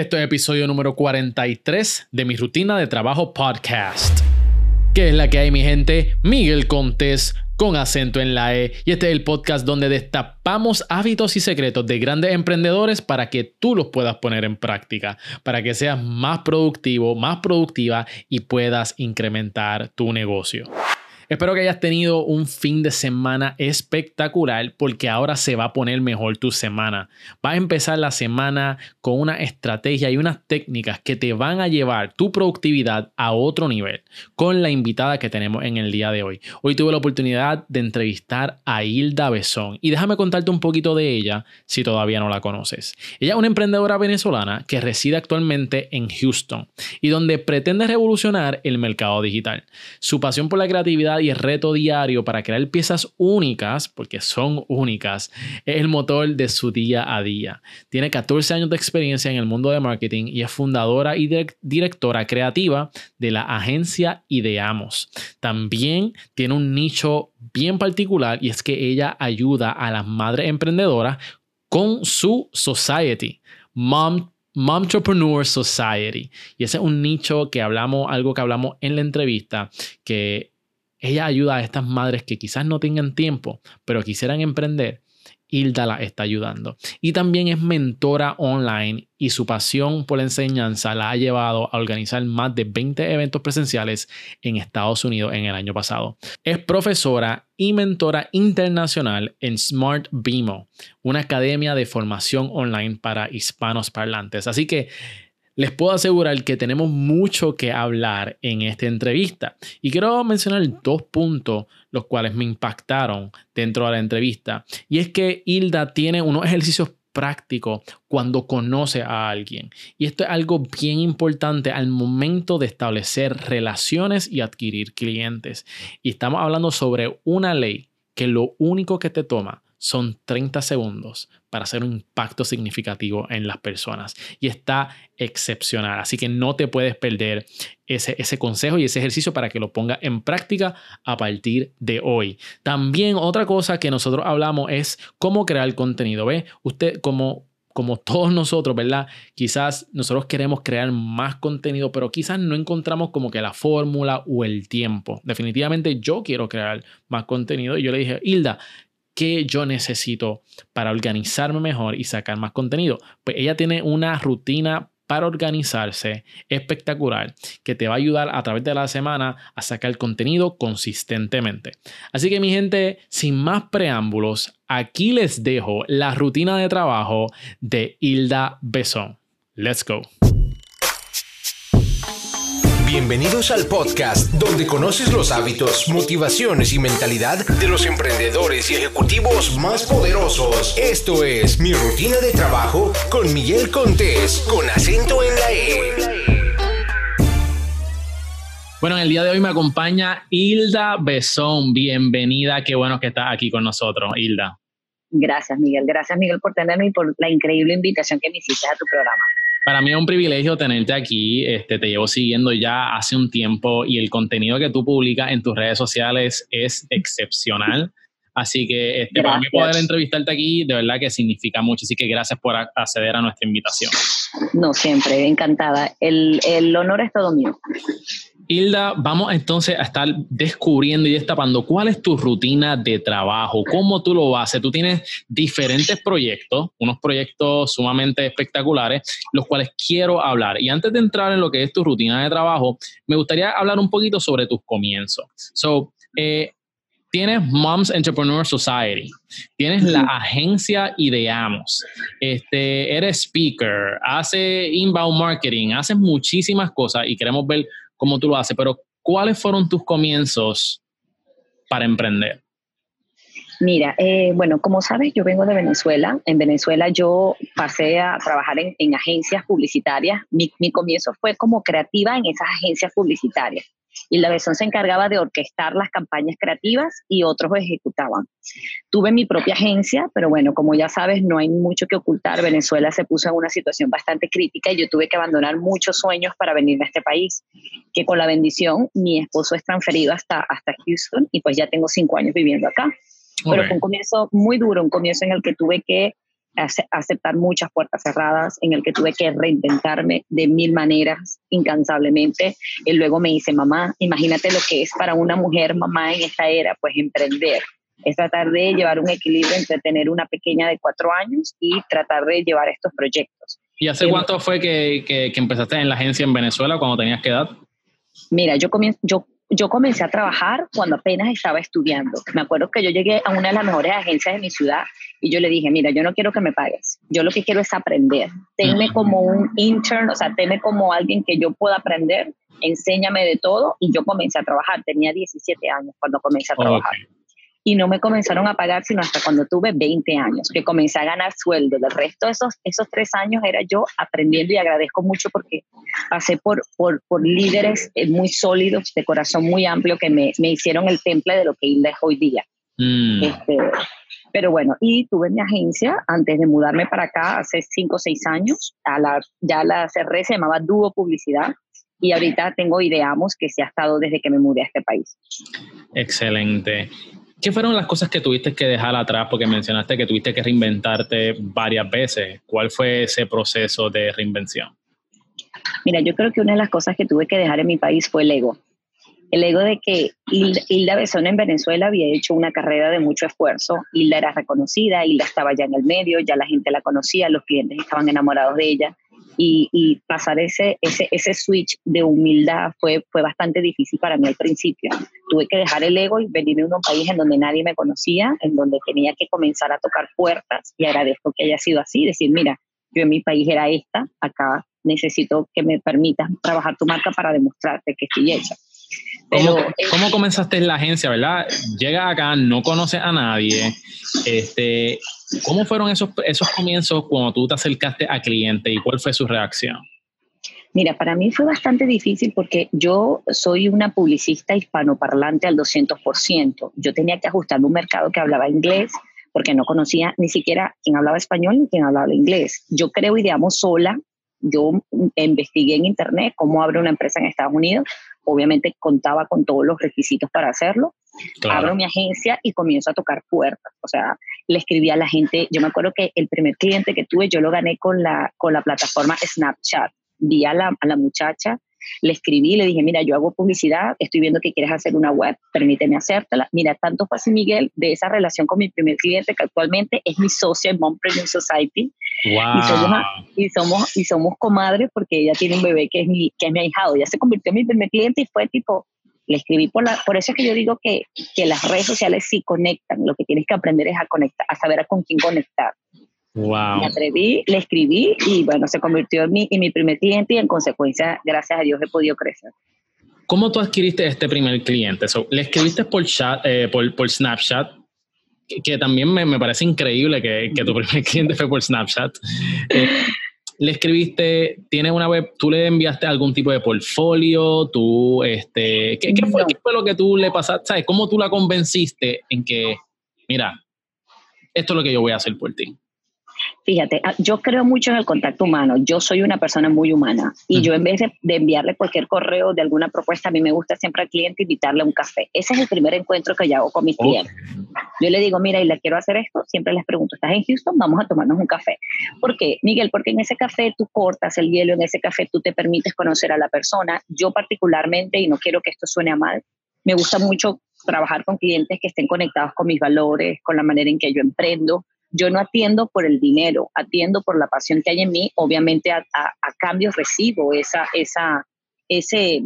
Esto es episodio número 43 de mi rutina de trabajo podcast. ¿Qué es la que hay, mi gente? Miguel Contés con acento en la E. Y este es el podcast donde destapamos hábitos y secretos de grandes emprendedores para que tú los puedas poner en práctica, para que seas más productivo, más productiva y puedas incrementar tu negocio. Espero que hayas tenido un fin de semana espectacular porque ahora se va a poner mejor tu semana. Vas a empezar la semana con una estrategia y unas técnicas que te van a llevar tu productividad a otro nivel con la invitada que tenemos en el día de hoy. Hoy tuve la oportunidad de entrevistar a Hilda Besón y déjame contarte un poquito de ella si todavía no la conoces. Ella es una emprendedora venezolana que reside actualmente en Houston y donde pretende revolucionar el mercado digital. Su pasión por la creatividad y el reto diario para crear piezas únicas, porque son únicas, es el motor de su día a día. Tiene 14 años de experiencia en el mundo de marketing y es fundadora y directora creativa de la agencia Ideamos. También tiene un nicho bien particular y es que ella ayuda a las madres emprendedoras con su society. Mom Momtrepreneur Society. Y ese es un nicho que hablamos, algo que hablamos en la entrevista, que ella ayuda a estas madres que quizás no tengan tiempo, pero quisieran emprender. Hilda la está ayudando. Y también es mentora online y su pasión por la enseñanza la ha llevado a organizar más de 20 eventos presenciales en Estados Unidos en el año pasado. Es profesora y mentora internacional en Smart Bimo, una academia de formación online para hispanos parlantes. Así que les puedo asegurar que tenemos mucho que hablar en esta entrevista. Y quiero mencionar dos puntos los cuales me impactaron dentro de la entrevista. Y es que Hilda tiene unos ejercicios prácticos cuando conoce a alguien. Y esto es algo bien importante al momento de establecer relaciones y adquirir clientes. Y estamos hablando sobre una ley que lo único que te toma son 30 segundos para hacer un impacto significativo en las personas. Y está excepcional. Así que no te puedes perder ese, ese consejo y ese ejercicio para que lo ponga en práctica a partir de hoy. También otra cosa que nosotros hablamos es cómo crear contenido. ¿Ve? Usted como como todos nosotros, ¿verdad? Quizás nosotros queremos crear más contenido, pero quizás no encontramos como que la fórmula o el tiempo. Definitivamente yo quiero crear más contenido y yo le dije, Hilda, qué yo necesito para organizarme mejor y sacar más contenido. Pues ella tiene una rutina para organizarse espectacular que te va a ayudar a través de la semana a sacar contenido consistentemente. Así que mi gente, sin más preámbulos, aquí les dejo la rutina de trabajo de Hilda Besón. Let's go. Bienvenidos al podcast donde conoces los hábitos, motivaciones y mentalidad de los emprendedores y ejecutivos más poderosos. Esto es Mi Rutina de Trabajo con Miguel Contés, con acento en la E. Bueno, en el día de hoy me acompaña Hilda Besón. Bienvenida, qué bueno que estás aquí con nosotros, Hilda. Gracias, Miguel. Gracias, Miguel, por tenerme y por la increíble invitación que me hiciste a tu programa. Para mí es un privilegio tenerte aquí. Este, te llevo siguiendo ya hace un tiempo y el contenido que tú publicas en tus redes sociales es excepcional. Así que este, para mí poder entrevistarte aquí, de verdad que significa mucho. Así que gracias por acceder a nuestra invitación. No, siempre, encantada. El, el honor es todo mío. Hilda, vamos entonces a estar descubriendo y destapando cuál es tu rutina de trabajo, cómo tú lo haces. Tú tienes diferentes proyectos, unos proyectos sumamente espectaculares, los cuales quiero hablar. Y antes de entrar en lo que es tu rutina de trabajo, me gustaría hablar un poquito sobre tus comienzos. So, eh, tienes Moms Entrepreneur Society, tienes la agencia Ideamos, este, eres speaker, haces inbound marketing, haces muchísimas cosas y queremos ver cómo tú lo haces, pero ¿cuáles fueron tus comienzos para emprender? Mira, eh, bueno, como sabes, yo vengo de Venezuela. En Venezuela yo pasé a trabajar en, agencias publicitarias. Mi, mi, comienzo fue como creativa en esas agencias publicitarias y la Besón se encargaba de orquestar las campañas creativas y otros ejecutaban. Tuve mi propia agencia, pero bueno, como ya sabes, no hay mucho que ocultar. Venezuela se puso en una situación bastante crítica y yo tuve que abandonar muchos sueños para venir a este país, que con la bendición mi esposo es transferido hasta, hasta Houston y pues ya tengo cinco años viviendo acá. Pero fue un comienzo muy duro, un comienzo en el que tuve que aceptar muchas puertas cerradas, en el que tuve que reinventarme de mil maneras incansablemente. Y luego me dice, mamá, imagínate lo que es para una mujer mamá en esta era, pues emprender. Es tratar de llevar un equilibrio entre tener una pequeña de cuatro años y tratar de llevar estos proyectos. ¿Y hace cuánto fue que, que, que, empezaste en la agencia en Venezuela, cuando tenías qué edad? Mira, yo, comienzo, yo yo comencé a trabajar cuando apenas estaba estudiando. Me acuerdo que yo llegué a una de las mejores agencias de mi ciudad y yo le dije, mira, yo no quiero que me pagues, yo lo que quiero es aprender. Tenme como un intern, o sea, tenme como alguien que yo pueda aprender, enséñame de todo y yo comencé a trabajar. Tenía 17 años cuando comencé a trabajar y no me comenzaron a pagar sino hasta cuando tuve 20 años, que comencé a ganar sueldo. Del resto de esos, esos tres años era yo aprendiendo y agradezco mucho porque pasé por, por, por líderes eh, muy sólidos, de corazón muy amplio, que me, me hicieron el temple de lo que Hilda es hoy día. Mm. Este, pero bueno, y tuve mi agencia antes de mudarme para acá hace cinco o seis años. A la, ya la cerré, se llamaba Dúo Publicidad. Y ahorita tengo Ideamos, que se ha estado desde que me mudé a este país. Excelente. ¿Qué fueron las cosas que tuviste que dejar atrás? Porque mencionaste que tuviste que reinventarte varias veces. ¿Cuál fue ese proceso de reinvención? Mira, yo creo que una de las cosas que tuve que dejar en mi país fue el ego. El ego de que Hilda Besón en Venezuela había hecho una carrera de mucho esfuerzo. Hilda era reconocida, Hilda estaba ya en el medio, ya la gente la conocía, los clientes estaban enamorados de ella y, pasar ese, ese, ese switch de humildad fue, fue bastante difícil para mí al principio. Tuve que dejar el ego y venirme a un país en donde nadie me conocía, en donde tenía que comenzar a tocar puertas y agradezco que haya sido así, decir, mira, yo en mi país era esta, acá necesito que me permitas trabajar tu marca para demostrarte que estoy hecha. ¿Cómo, ¿Cómo, comenzaste en la agencia, verdad? Llegas acá, no conoces a nadie. Este, ¿Cómo fueron esos, esos comienzos cuando tú te acercaste a cliente y cuál fue su reacción? Mira, para mí fue bastante difícil porque yo soy una publicista hispanoparlante al 200%. Yo tenía que ajustar un mercado que hablaba inglés porque no conocía ni siquiera quién hablaba español ni quién hablaba inglés. Yo creo y digamos sola. Yo investigué en internet cómo abre una empresa en Estados Unidos obviamente contaba con todos los requisitos para hacerlo. Abro mi agencia y comienzo a tocar puertas. O sea, le escribí a la gente. Yo me acuerdo que el primer cliente que tuve, yo lo gané con la, con la plataforma Snapchat. Vi a la, a la muchacha le escribí, le dije, mira, yo hago publicidad, estoy viendo que quieres hacer una web, permíteme hacértela. Mira, tanto fue así, Miguel, de esa relación con mi primer cliente, que actualmente es mi socia en Montpellier Society. Y, somos, y, somos, y somos comadres porque ella tiene un bebé que es mi, que es mi ahijado. Ya se convirtió en mi primer cliente y fue tipo, le escribí por la, por eso es que yo digo que, que las redes sociales sí conectan, lo que tienes que aprender es a conectar, a saber a con quién conectar. Wow. Me atreví, le escribí y bueno, se convirtió en mi, en mi primer cliente y en consecuencia, gracias a Dios, he podido crecer. ¿Cómo tú adquiriste este primer cliente? ¿Le escribiste por, chat, eh, por, por, Snapchat? Que, también me, me, parece increíble que, que, tu primer cliente fue por Snapchat. Eh, le escribiste, tiene una web, tú le enviaste algún tipo de portfolio, tú, este, ¿qué, qué, fue, ¿qué, fue, lo que tú le pasaste? ¿Sabes? ¿Cómo tú la convenciste en que, mira, esto es lo que yo voy a hacer por ti? Fíjate, ah, yo creo mucho en el contacto humano. Yo soy una persona muy humana y yo en vez de, enviarle cualquier correo de alguna propuesta, a mí me gusta siempre al cliente invitarle a un café. Ese es el primer encuentro que yo hago con mis clientes. Yo le digo, mira, y le quiero hacer esto, siempre les pregunto, ¿estás en Houston? Vamos a tomarnos un café. ¿Por qué, Miguel? Porque en ese café tú cortas el hielo, en ese café tú te permites conocer a la persona. Yo particularmente, y no quiero que esto suene a mal, me gusta mucho trabajar con clientes que estén conectados con mis valores, con la manera en que yo emprendo, yo no atiendo por el dinero, atiendo por la pasión que hay en mí. Obviamente a, cambio recibo esa, esa, ese,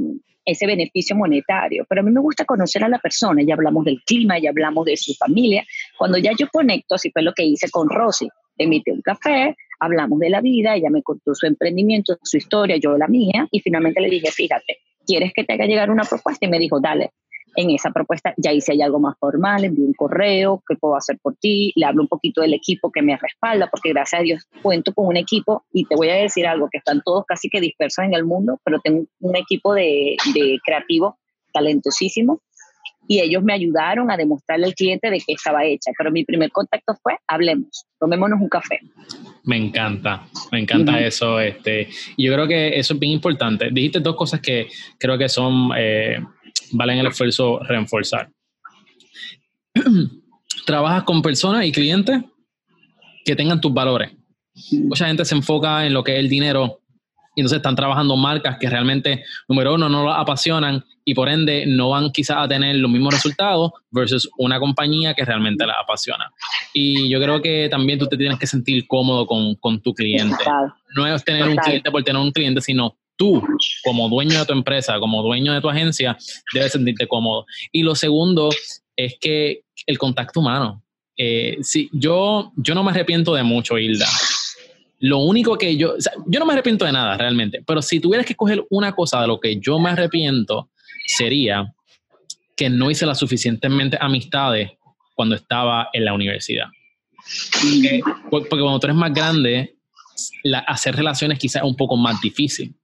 ese beneficio monetario, pero a mí me gusta conocer a la persona, ya hablamos del clima, ya hablamos de su familia. Cuando ya yo conecto, así fue lo que hice con Rosy, emite un café, hablamos de la vida, ella me contó su emprendimiento, su historia, yo la mía, y finalmente le dije, fíjate, ¿quieres que te haga llegar una propuesta? Y me dijo, dale, en esa propuesta ya hice algo más formal, envío un correo, ¿qué puedo hacer por ti? Le hablo un poquito del equipo que me respalda, porque gracias a Dios cuento con un equipo y te voy a decir algo, que están todos casi que dispersos en el mundo, pero tengo un equipo de, de creativos talentosísimo y ellos me ayudaron a demostrarle al cliente de que estaba hecha. Pero mi primer contacto fue, hablemos, tomémonos un café. Me encanta, me encanta eso. Este, yo creo que eso es bien importante. Dijiste dos cosas que creo que son eh, valen el esfuerzo reforzar. ¿Trabajas con personas y clientes? que tengan tus valores. Mucha gente se enfoca en lo que es el dinero y entonces están trabajando marcas que realmente, número uno, no lo apasionan y por ende no van quizás a tener los mismos resultados versus una compañía que realmente la apasiona. Y yo creo que también tú te tienes que sentir cómodo con, con tu cliente. No es tener un cliente por tener un cliente, sino tú, como dueño de tu empresa, como dueño de tu agencia, debes sentirte cómodo. Y lo segundo es que el contacto humano. Eh, sí, yo, yo no me arrepiento de mucho, Hilda. Lo único que yo, yo no me arrepiento de nada realmente, pero si tuvieras que escoger una cosa de lo que yo me arrepiento, sería que no hice las suficientemente amistades cuando estaba en la universidad. Porque, cuando tú eres más grande, hacer relaciones quizás es un poco más difícil.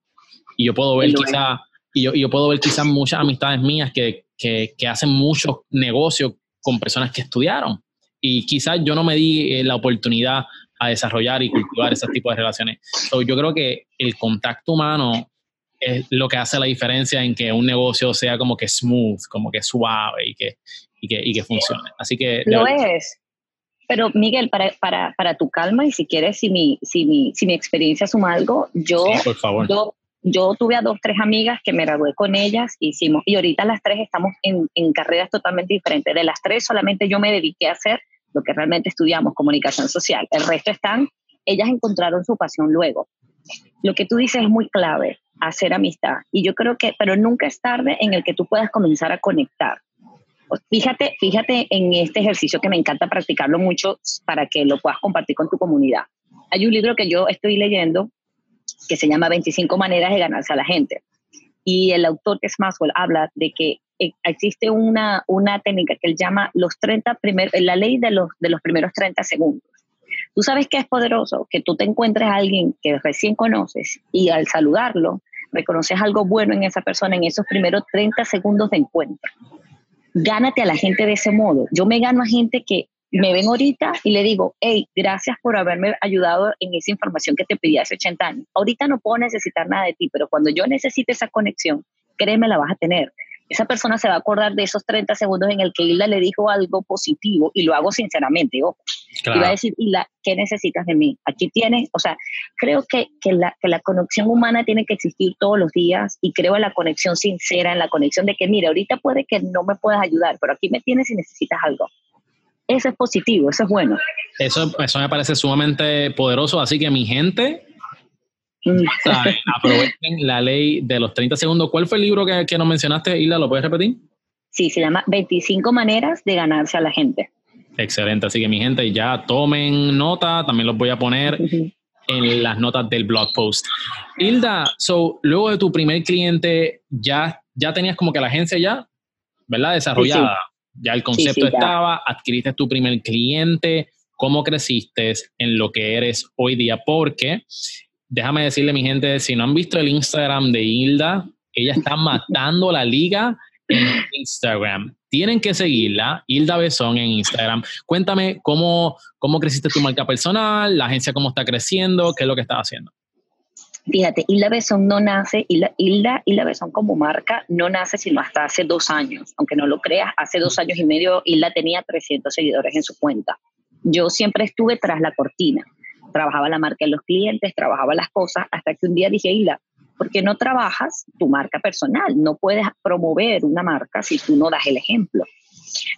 Y yo puedo ver quizás, y yo, yo, puedo ver quizás muchas amistades mías que, que, que hacen muchos negocios con personas que estudiaron. Y quizás yo no me di eh, la oportunidad a desarrollar y cultivar ese tipo de relaciones. yo creo que el contacto humano es lo que hace la diferencia en que un negocio sea como que smooth, como que suave y que, y que, y que funcione. Así que... Lo es. Pero Miguel, para, para, para, tu calma y si quieres, si mi, si mi, si mi experiencia suma algo, yo, por favor. yo, yo tuve a dos, tres amigas que me gradué con ellas, hicimos, y ahorita las tres estamos en, carreras totalmente diferentes. De las tres solamente yo me dediqué a hacer lo que realmente estudiamos, comunicación social. El resto están, ellas encontraron su pasión luego. Lo que tú dices es muy clave hacer amistad. Y yo creo que, pero nunca es tarde en el que tú puedas comenzar a conectar. Fíjate, fíjate en este ejercicio que me encanta practicarlo mucho para que lo puedas compartir con tu comunidad. Hay un libro que yo estoy leyendo que se llama 25 maneras de ganarse a la gente. Y el autor que es Maxwell habla de que eh, existe una, una técnica que él llama los 30 primeros, la ley de los, de los primeros 30 segundos. Tú sabes que es poderoso que tú te encuentres a alguien que recién conoces y al saludarlo reconoces algo bueno en esa persona en esos primeros 30 segundos de encuentro. Gánate a la gente de ese modo. Yo me gano a gente que me ven ahorita y le digo, hey, gracias por haberme ayudado en esa información que te pedí hace 80 años. Ahorita no puedo necesitar nada de ti, pero cuando yo necesite esa conexión, créeme, la vas a tener esa persona se va a acordar de esos 30 segundos en el que Hilda le dijo algo positivo y lo hago sinceramente, ojo. Y va a decir, Hilda, ¿qué necesitas de mí? Aquí tienes, o sea, creo que, que, la, que la conexión humana tiene que existir todos los días y creo en la conexión sincera, en la conexión de que, mira, ahorita puede que no me puedas ayudar, pero aquí me tienes si necesitas algo. Eso es positivo, eso es bueno. Eso, eso me parece sumamente poderoso, así que mi gente, Aprovechen la ley de los 30 segundos. ¿Cuál fue el libro que, que nos mencionaste, Hilda? ¿Lo puedes repetir? Sí, se llama 25 maneras de ganarse a la gente. Excelente, así que mi gente ya tomen nota, también los voy a poner en las notas del blog post. Hilda, so, luego de tu primer cliente, ya, ya tenías como que la agencia ya, ¿verdad? Desarrollada. Ya el concepto estaba, adquiriste tu primer cliente, cómo creciste en lo que eres hoy día, porque déjame decirle, mi gente, si no han visto el Instagram de Hilda, ella está matando la liga en Instagram. Tienen que seguirla, Hilda Besón en Instagram. Cuéntame cómo, cómo creciste tu marca personal, la agencia cómo está creciendo, qué es lo que estás haciendo. Fíjate, Hilda Besón no nace, Hilda, Hilda, Hilda Besón como marca no nace sino hasta hace dos años. Aunque no lo creas, hace dos años y medio Hilda tenía 300 seguidores en su cuenta. Yo siempre estuve tras la cortina trabajaba la marca de los clientes, trabajaba las cosas, hasta que un día dije, Hila, ¿por qué no trabajas tu marca personal? No puedes promover una marca si tú no das el ejemplo.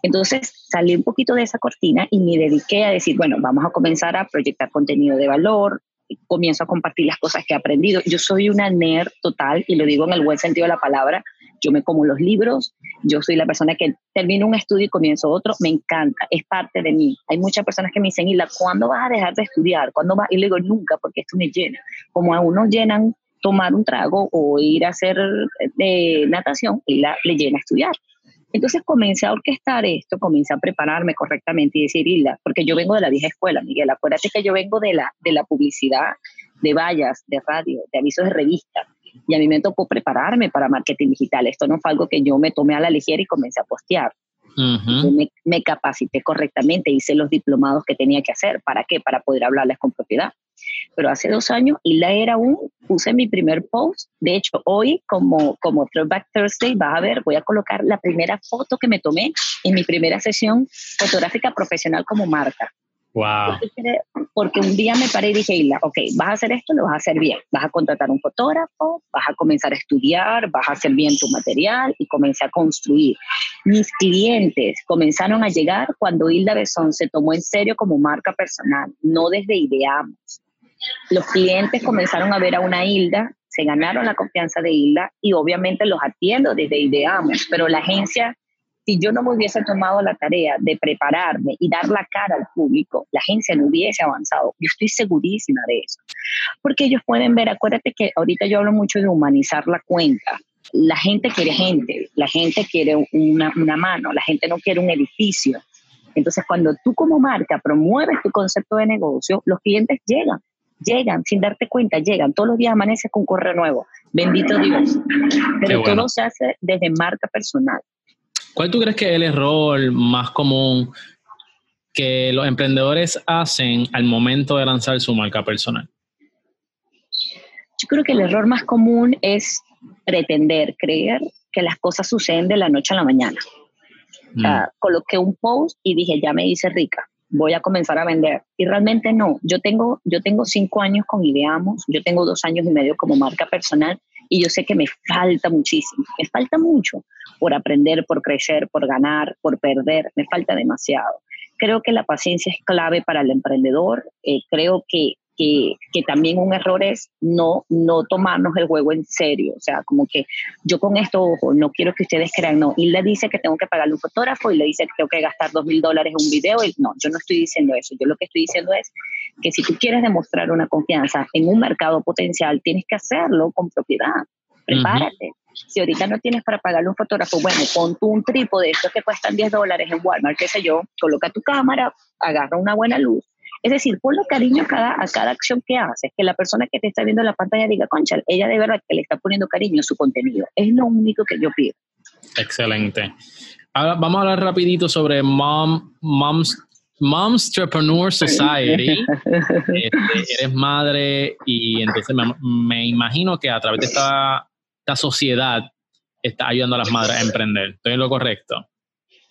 Entonces salí un poquito de esa cortina y me dediqué a decir, bueno, vamos a comenzar a proyectar contenido de valor, comienzo a compartir las cosas que he aprendido. Yo soy una nerd total y lo digo en el buen sentido de la palabra yo me como los libros, yo soy la persona que termino un estudio y comienzo otro, me encanta, es parte de mí. Hay muchas personas que me dicen, Hila, ¿cuándo vas a dejar de estudiar? ¿Cuándo vas? Y le digo, nunca, porque esto me llena. Como a uno llenan tomar un trago o ir a hacer de natación, Hila le llena estudiar. Entonces comencé a orquestar esto, comencé a prepararme correctamente y decir, Hilda, porque yo vengo de la vieja escuela, Miguel, acuérdate que yo vengo de la, de la publicidad, de vallas, de radio, de avisos de revista y a mí me tocó prepararme para marketing digital. Esto no fue algo que yo me tomé a la ligera y comencé a postear. me, me, capacité correctamente, hice los diplomados que tenía que hacer. ¿Para qué? Para poder hablarles con propiedad. Pero hace dos años, y la era un, puse mi primer post. De hecho, hoy, como, como Throwback Thursday, vas a ver, voy a colocar la primera foto que me tomé en mi primera sesión fotográfica profesional como marca. Wow. Porque un día me paré y dije, Isla, ok, vas a hacer esto, lo vas a hacer bien. Vas a contratar un fotógrafo, vas a comenzar a estudiar, vas a hacer bien tu material y comencé a construir. Mis clientes comenzaron a llegar cuando Hilda Besón se tomó en serio como marca personal, no desde ideamos. Los clientes comenzaron a ver a una Hilda, se ganaron la confianza de Hilda y obviamente los atiendo desde ideamos, pero la agencia si yo no me hubiese tomado la tarea de prepararme y dar la cara al público, la agencia no hubiese avanzado. Yo estoy segurísima de eso. Porque ellos pueden ver, acuérdate que ahorita yo hablo mucho de humanizar la cuenta. La gente quiere gente, la gente quiere una, una mano, la gente no quiere un edificio. Entonces, cuando tú como marca promueves tu concepto de negocio, los clientes llegan, llegan sin darte cuenta, llegan. Todos los días amaneces con un correo nuevo. Bendito Dios. Pero todo se hace desde marca personal. ¿Cuál tú crees que es el error más común que los emprendedores hacen al momento de lanzar su marca personal? Yo creo que el error más común es pretender, creer que las cosas suceden de la noche a la mañana. Mm. coloqué un post y dije, ya me hice rica, voy a comenzar a vender. Y realmente no, yo tengo, yo tengo cinco años con Ideamos, yo tengo dos años y medio como marca personal y yo sé que me falta muchísimo, me falta mucho por aprender, por crecer, por ganar, por perder, me falta demasiado. Creo que la paciencia es clave para el emprendedor, eh, creo que que, que, también un error es no, no tomarnos el juego en serio. O sea, como que yo con esto, ojo, no quiero que ustedes crean, no. Y le dice que tengo que pagarle un fotógrafo y le dice que tengo que gastar dos mil dólares en un video. Y no, yo no estoy diciendo eso. Yo lo que estoy diciendo es que si tú quieres demostrar una confianza en un mercado potencial, tienes que hacerlo con propiedad. Prepárate. Si ahorita no tienes para pagarle un fotógrafo, bueno, pon tú un trípode, estos que cuestan 10 dólares en Walmart, qué sé yo, coloca tu cámara, agarra una buena luz es decir, ponle cariño a cada, a cada acción que haces, que la persona que te está viendo en la pantalla diga, concha, ella de verdad que le está poniendo cariño a su contenido. Es lo único que yo pido. Excelente. Ahora vamos a hablar rapidito sobre Mom, Moms, Moms Entrepreneur Society. Este, eres madre y entonces me, imagino que a través de esta, esta sociedad está ayudando a las madres a emprender. ¿Estoy en lo correcto?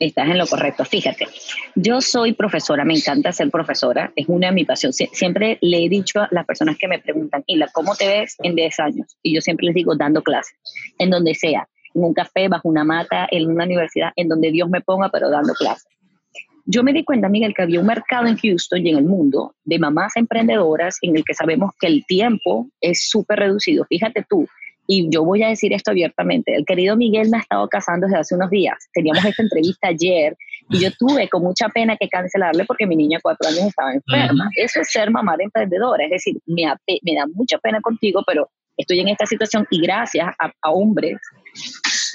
Estás en lo correcto. Fíjate, yo soy profesora, me encanta ser profesora, es una de mis pasiones. siempre le he dicho a las personas que me preguntan, Hila, ¿cómo te ves en 10 años? Y yo siempre les digo, dando clases, en donde sea, en un café, bajo una mata, en una universidad, en donde Dios me ponga, pero dando clases. Yo me di cuenta, Miguel, que había un mercado en Houston y en el mundo de mamás emprendedoras en el que sabemos que el tiempo es súper reducido. Fíjate tú, y yo voy a decir esto abiertamente, el querido Miguel me ha estado casando desde hace unos días, teníamos esta entrevista ayer y yo tuve con mucha pena que cancelarle porque mi niña de cuatro años estaba enferma. Eso es ser mamá de emprendedora, es decir, me, me da mucha pena contigo, pero estoy en esta situación y gracias a, a, hombres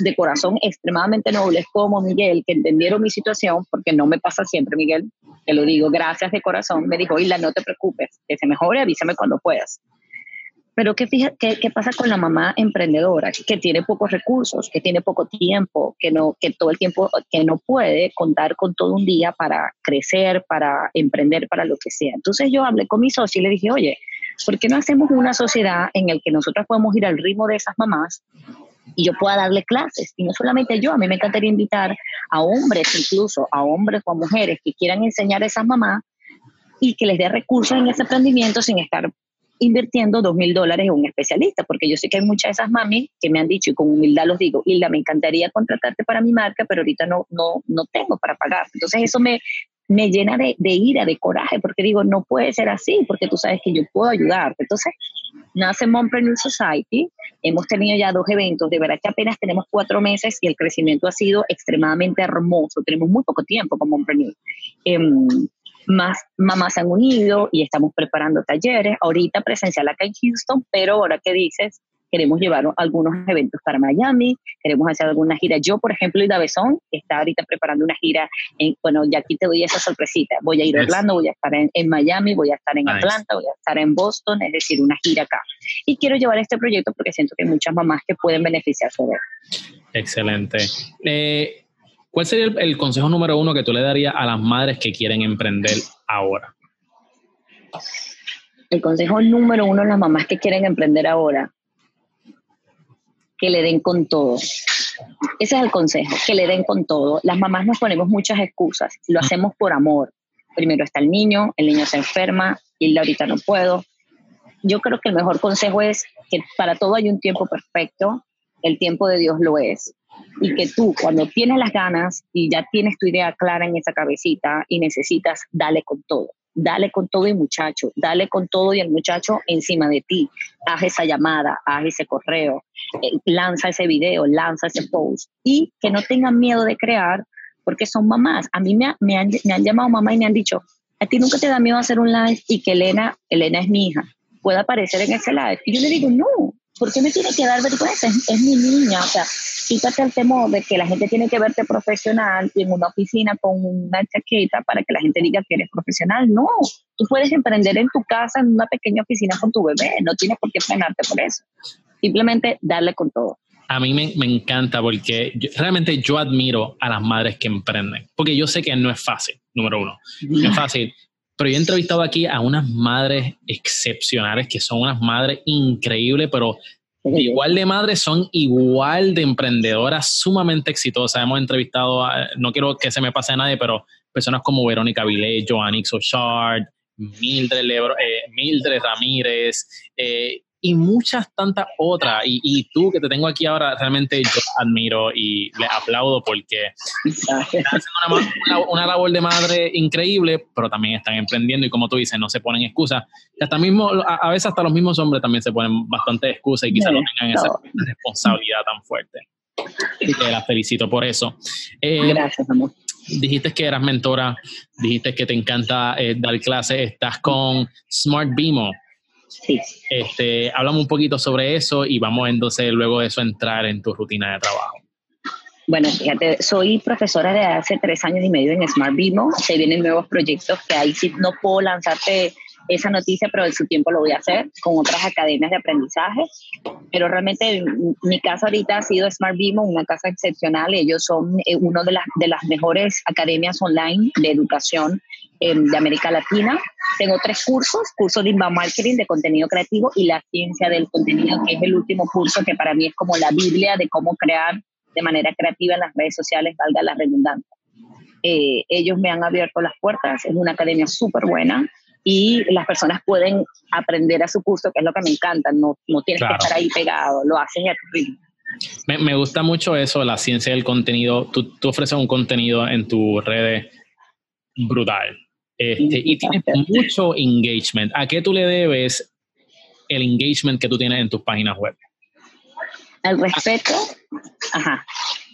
de corazón extremadamente nobles como Miguel, que entendieron mi situación, porque no me pasa siempre, Miguel, te lo digo, gracias de corazón, me dijo, Isla, no te preocupes, que se mejore, avísame cuando puedas. Pero ¿qué, fija, qué, qué, pasa con la mamá emprendedora que tiene pocos recursos, que tiene poco tiempo, que, no, que todo el tiempo, que no puede contar con todo un día para crecer, para emprender, para lo que sea? Entonces yo hablé con mi socio y le dije, oye, ¿por qué no hacemos una sociedad en la que nosotros podemos ir al ritmo de esas mamás y yo pueda darle clases? Y no solamente yo, a mí me encantaría invitar a hombres, incluso a hombres o a mujeres que quieran enseñar a esas mamás y que les dé recursos en ese emprendimiento sin estar invirtiendo dos mil dólares en un especialista, porque yo sé que hay muchas de esas mami que me han dicho, y con humildad los digo, Hilda, me encantaría contratarte para mi marca, pero ahorita no, no, no tengo para pagar. Entonces eso me, me llena de, de, ira, de coraje, porque digo, no puede ser así, porque tú sabes que yo puedo ayudarte. Entonces, nace Mompreneur Society, hemos tenido ya dos eventos, de verdad que apenas tenemos cuatro meses y el crecimiento ha sido extremadamente hermoso, tenemos muy poco tiempo con Mompreneur. Em, más mamás se han unido y estamos preparando talleres, ahorita presencial acá en Houston, pero ahora que dices, queremos llevar algunos eventos para Miami, queremos hacer alguna gira. Yo, por ejemplo, Ida Besón está ahorita preparando una gira, en, bueno, ya aquí te doy esa sorpresita, voy a ir a Orlando, voy a estar en, Miami, voy a estar en Atlanta, voy a estar en Boston, es decir, una gira acá. Y quiero llevar este proyecto porque siento que hay muchas mamás que pueden beneficiarse de él. Excelente. Eh, ¿Cuál sería el, consejo número uno que tú le darías a las madres que quieren emprender ahora? El consejo número uno a las mamás que quieren emprender ahora, que le den con todo. Ese es el consejo, que le den con todo. Las mamás nos ponemos muchas excusas, lo hacemos por amor, primero está el niño, el niño se enferma, y ahorita no puedo. Yo creo que el mejor consejo es que para todo hay un tiempo perfecto, el tiempo de Dios lo es, y que tú cuando tienes las ganas y ya tienes tu idea clara en esa cabecita y necesitas, dale con todo dale con todo y muchacho, dale con todo y el muchacho encima de ti, haz esa llamada, haz ese correo, eh, lanza ese video, lanza ese post y que no tengan miedo de crear porque son mamás. A mí me, me, han, me han llamado mamá y me han dicho, a ti nunca te da miedo hacer un live y que Elena, Elena es mi hija, pueda aparecer en ese live. Y yo le digo, no, ¿por qué me tiene que dar vergüenza? Es, mi niña, o sea, quítate el temor de que la gente tiene que verte profesional y en una oficina con una chaqueta para que la gente diga que eres profesional. No, tú puedes emprender en tu casa, en una pequeña oficina con tu bebé, no tienes por qué frenarte por eso. Simplemente darle con todo. A mí me, me encanta porque realmente yo admiro a las madres que emprenden, porque yo sé que no es fácil, número uno. No es fácil pero yo he entrevistado aquí a unas madres excepcionales, que son unas madres increíbles, pero igual de madres son igual de emprendedoras sumamente exitosas. Hemos entrevistado, a, no quiero que se me pase a nadie, pero personas como Verónica Villet, Joannix Ochard, Mildred, eh, Mildred Ramírez, eh, y muchas tantas otras. Y, y, tú que te tengo aquí ahora, realmente yo admiro y le aplaudo porque están haciendo una, labor de madre increíble, pero también están emprendiendo y como tú dices, no se ponen excusas. hasta mismo, a, veces hasta los mismos hombres también se ponen bastante excusas y quizás no tengan esa responsabilidad tan fuerte. Y te la felicito por eso. Eh, Gracias, amor. Dijiste que eras mentora, dijiste que te encanta eh, dar clases, estás con Smart Bimo. Sí. Este, hablamos un poquito sobre eso y vamos entonces luego de eso a entrar en tu rutina de trabajo. Bueno, fíjate, soy profesora de hace tres años y medio en Smart Bimo. Se vienen nuevos proyectos que ahí sí no puedo lanzarte esa noticia, pero en su tiempo lo voy a hacer con otras academias de aprendizaje. Pero realmente mi casa ahorita ha sido Smart Bimo, una casa excepcional. Ellos son eh, una de las, de las mejores academias online de educación de América Latina. Tengo tres cursos, curso de inbound marketing, de contenido creativo y la ciencia del contenido, que es el último curso que para mí es como la Biblia de cómo crear de manera creativa en las redes sociales, valga la redundancia. Eh, ellos me han abierto las puertas, es una academia súper buena y las personas pueden aprender a su curso, que es lo que me encanta, no, no tienes que estar ahí pegado, lo haces a tu ritmo. Me, me, gusta mucho eso, la ciencia del contenido. Tú, tú ofreces un contenido en tus redes brutal este, y tienes mucho engagement. ¿A qué tú le debes el engagement que tú tienes en tus páginas web? El respeto, ajá.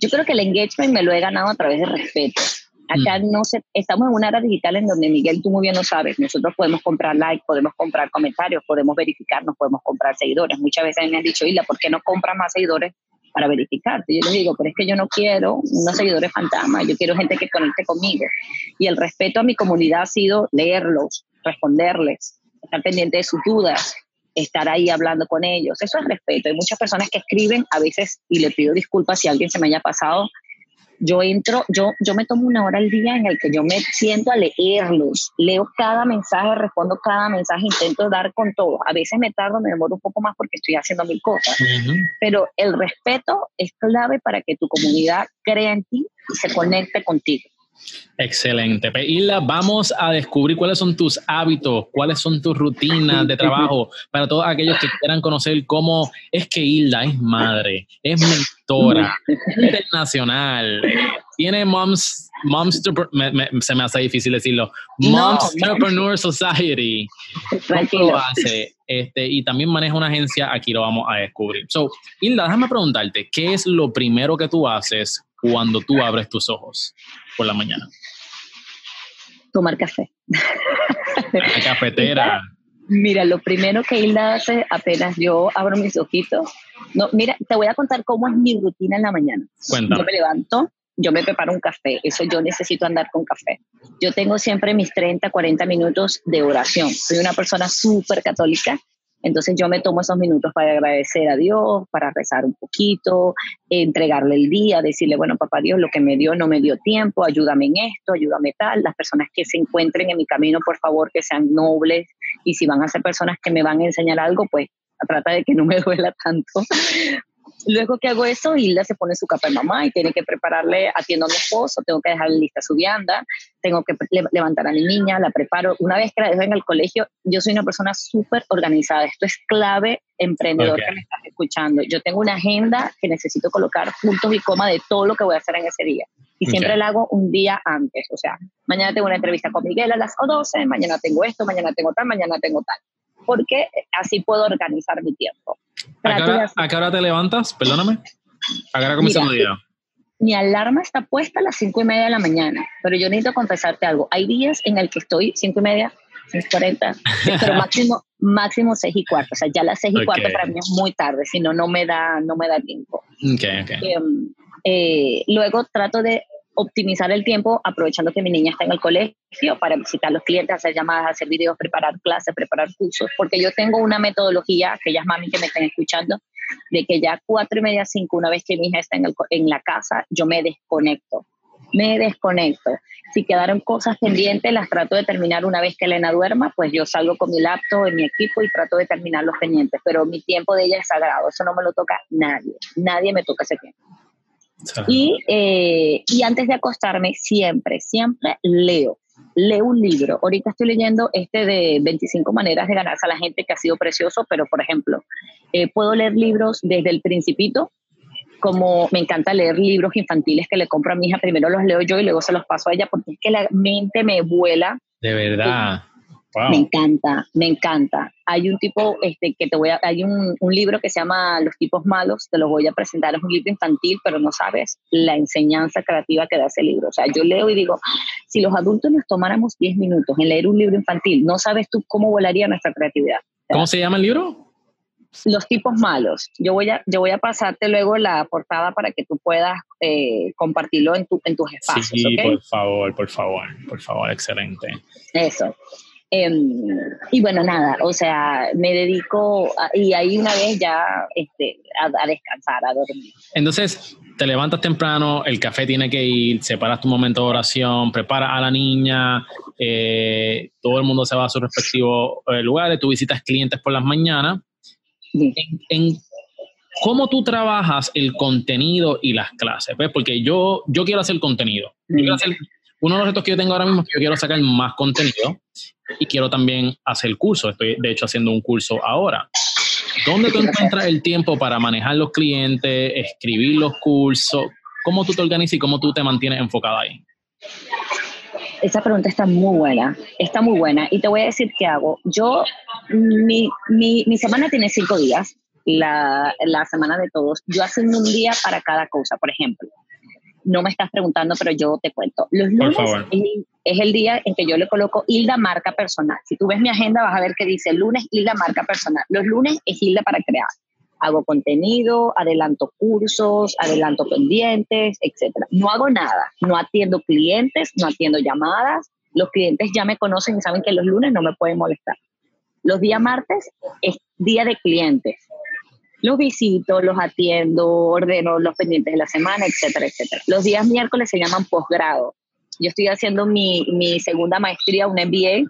Yo creo que el engagement me lo he ganado a través del respeto. Acá mm. no se, estamos en una era digital en donde Miguel, tú muy bien lo sabes, nosotros podemos comprar likes, podemos comprar comentarios, podemos verificarnos, podemos comprar seguidores. Muchas veces me han dicho, Isla, ¿por qué no compras más seguidores para verificarte? Yo les digo, pero es que yo no quiero unos seguidores fantasmas, yo quiero gente que conecte conmigo. Y el respeto a mi comunidad ha sido leerlos, responderles, estar pendiente de sus dudas, estar ahí hablando con ellos. Eso es respeto. Hay muchas personas que escriben a veces, y le pido disculpas si alguien se me haya pasado, yo entro, yo, yo me tomo una hora al día en el que yo me siento a leerlos, leo cada mensaje, respondo cada mensaje, intento dar con todo. A veces me tardo, me demoro un poco más porque estoy haciendo mil cosas, pero el respeto es clave para que tu comunidad crea en ti y se conecte contigo. Excelente. Isla, vamos a descubrir cuáles son tus hábitos, cuáles son tus rutinas de trabajo para todos aquellos que quieran conocer cómo es que Hilda es madre, es mentora, internacional, tiene moms, moms se me hace difícil decirlo, Moms Entrepreneur Society. Lo hace? Este, y también maneja una agencia, aquí lo vamos a descubrir. So, Hilda, déjame preguntarte, ¿qué es lo primero que tú haces cuando tú abres tus ojos por la mañana? Tomar café. La cafetera. Mira, lo primero que Hilda hace apenas yo abro mis ojitos. No, mira, te voy a contar cómo es mi rutina en la mañana. Cuéntame. Yo me levanto, yo me preparo un café, eso yo necesito andar con café. Yo tengo siempre mis 30, 40 minutos de oración. Soy una persona súper católica entonces yo me tomo esos minutos para agradecer a Dios, para rezar un poquito, entregarle el día, decirle, bueno, papá Dios, lo que me dio no me dio tiempo, ayúdame en esto, ayúdame tal. Las personas que se encuentren en mi camino, por favor, que sean nobles. Y si van a ser personas que me van a enseñar algo, pues trata de que no me duela tanto. Luego que hago eso, Hilda se pone su capa de mamá y tiene que prepararle, atiendo a mi esposo, tengo que dejar lista su vianda, tengo que levantar a mi niña, la preparo. Una vez que la dejo en el colegio, yo soy una persona súper organizada. Esto es clave, emprendedor que me estás escuchando. Yo tengo una agenda que necesito colocar puntos y coma de todo lo que voy a hacer en ese día. Y siempre la hago un día antes. O sea, mañana tengo una entrevista con Miguel a las 12, mañana tengo esto, mañana tengo tal, mañana tengo tal. Porque así puedo organizar mi tiempo. ¿A qué, hora, te levantas? Perdóname. ¿A qué hora comienza el día? Mi alarma está puesta a las cinco y media de la mañana, pero yo necesito confesarte algo. Hay días en el que estoy cinco y media, 6.40, pero máximo, máximo seis y cuarto. O sea, ya las seis y cuarto para mí es muy tarde, si no, no me da, no me da tiempo. Okay, okay. Em, eh, luego trato de optimizar el tiempo aprovechando que mi niña está en el colegio para visitar a los clientes, hacer llamadas, hacer videos, preparar clases, preparar cursos, porque yo tengo una metodología, aquellas mami que me estén escuchando, de que ya cuatro y media, cinco, una vez que mi hija está en, el, en la casa, yo me desconecto, me desconecto. Si quedaron cosas pendientes, las trato de terminar una vez que Elena duerma, pues yo salgo con mi laptop en mi equipo y trato de terminar los pendientes, pero mi tiempo de ella es sagrado, eso no me lo toca nadie, nadie me toca ese tiempo. Y, eh, y antes de acostarme, siempre, siempre leo. Leo un libro. Ahorita estoy leyendo este de 25 maneras de ganarse a la gente que ha sido precioso, pero por ejemplo, eh, puedo leer libros desde el principito, como me encanta leer libros infantiles que le compro a mi hija, primero los leo yo y luego se los paso a ella porque es que la mente me vuela. De verdad. Me encanta, me encanta. Hay un tipo este, que te voy a, hay un, un, libro que se llama Los tipos malos, te lo voy a presentar, es un libro infantil, pero no sabes la enseñanza creativa que da ese libro. O sea, yo leo y digo, si los adultos nos tomáramos 10 minutos en leer un libro infantil, no sabes tú cómo volaría nuestra creatividad. ¿Cómo se llama el libro? Los tipos malos. Yo voy a, yo voy a pasarte luego la portada para que tú puedas eh, compartirlo en, tu, en tus espacios. Sí, por favor, por favor, por favor, excelente. Eso. Em, y bueno, nada, o sea, me dedico y ahí una vez ya este, a, descansar, a dormir. Entonces, te levantas temprano, el café tiene que ir, separas tu momento de oración, preparas a la niña, eh, todo el mundo se va a sus respectivos eh, lugares, tú visitas clientes por las mañanas. En, ¿Cómo tú trabajas el contenido y las clases? ¿Ves? Porque yo, yo quiero hacer contenido. Yo quiero hacer uno de los retos que yo tengo ahora mismo es que yo quiero sacar más contenido y quiero también hacer curso. Estoy, de hecho, haciendo un curso ahora. ¿Dónde tú encuentras el tiempo para manejar los clientes, escribir los cursos? ¿Cómo tú te organizas y cómo tú te mantienes enfocada ahí? Esa pregunta está muy buena, está muy buena. Y te voy a decir qué hago. Yo, mi, mi, mi semana tiene cinco días, la, la semana de todos. Yo hacen un día para cada cosa. Por ejemplo, no me estás preguntando, pero yo te cuento. Los lunes es, el día en que yo le coloco Hilda marca personal. Si tú ves mi agenda, vas a ver que dice lunes Hilda marca personal. Los lunes es Hilda para crear. Hago contenido, adelanto cursos, adelanto pendientes, etc. No hago nada. No atiendo clientes, no atiendo llamadas. Los clientes ya me conocen y saben que los lunes no me pueden molestar. Los días martes es día de clientes los visito, los atiendo, ordeno los pendientes de la semana, etcétera, etcétera. Los días miércoles se llaman posgrado. Yo estoy haciendo mi, mi segunda maestría, un MBA,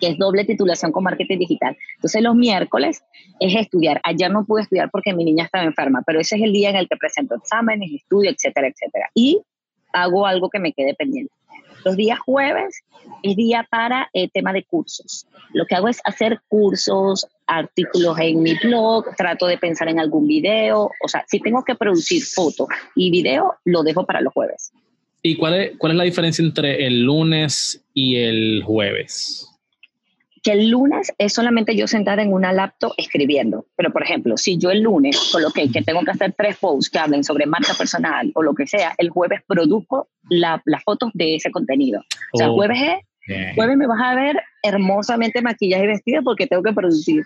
que es doble titulación con marketing digital. Entonces los miércoles es estudiar. Ayer no pude estudiar porque mi niña estaba enferma, pero ese es el día en el que presento exámenes, estudio, etcétera, etcétera. Y hago algo que me quede pendiente. Los días jueves es día para el eh, tema de cursos. Lo que hago es hacer cursos, artículos en mi blog, trato de pensar en algún video. O sea, si tengo que producir fotos y video, lo dejo para los jueves. ¿Y cuál es, cuál es la diferencia entre el lunes y el jueves? Que el lunes es solamente yo sentada en una laptop escribiendo. Pero, por ejemplo, si yo el lunes coloqué que tengo que hacer tres posts que hablen sobre marca personal o lo que sea, el jueves produzco las fotos de ese contenido. O sea, el jueves es, jueves me vas a ver hermosamente maquillaje y vestida porque tengo que producir.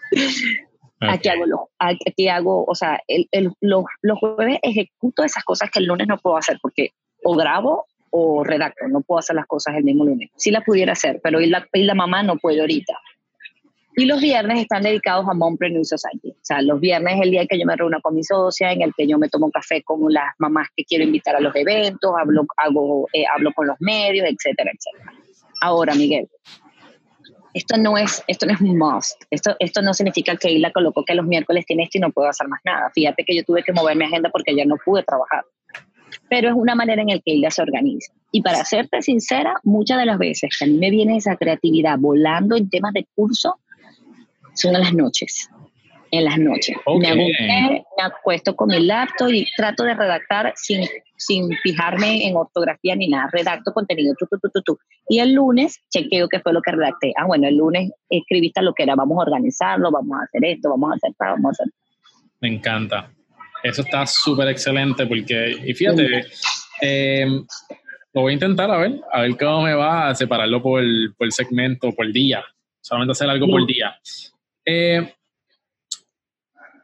Aquí hago, lo, aquí hago, o sea, el, los, los jueves ejecuto esas cosas que el lunes no puedo hacer porque o grabo o redacto, no puedo hacer las cosas el mismo lunes. Sí la pudiera hacer, pero hoy la, la mamá no puede ahorita. Y los viernes están dedicados a Mompreneur Society. O sea, los viernes es el día en que yo me reúno con mi socia, en el que yo me tomo café con las mamás que quiero invitar a los eventos, hablo, hago, eh, hablo con los medios, etcétera, etcétera. Ahora, Miguel, esto no es, esto no es un must. Esto, esto no significa que Isla colocó que los miércoles tiene esto y no puedo hacer más nada. Fíjate que yo tuve que mover mi agenda porque ayer no pude trabajar. Pero es una manera en la que Isla se organiza. Y para serte sincera, muchas de las veces que a mí me viene esa creatividad volando en temas de curso, son en las noches. En las noches. Me, me acuesto con mi laptop y trato de redactar sin sin fijarme en ortografía ni nada, redacto contenido, tu, tu, tu, Y el lunes chequeo qué fue lo que redacté. Ah, bueno, el lunes escribiste lo que era, vamos a organizarlo, vamos a hacer esto, vamos a hacer vamos a hacer. Me encanta. Eso está súper excelente porque, y fíjate, eh, lo voy a intentar a ver, a ver cómo me va a separarlo por, por segmento, por día. Solamente hacer algo por día. Eh,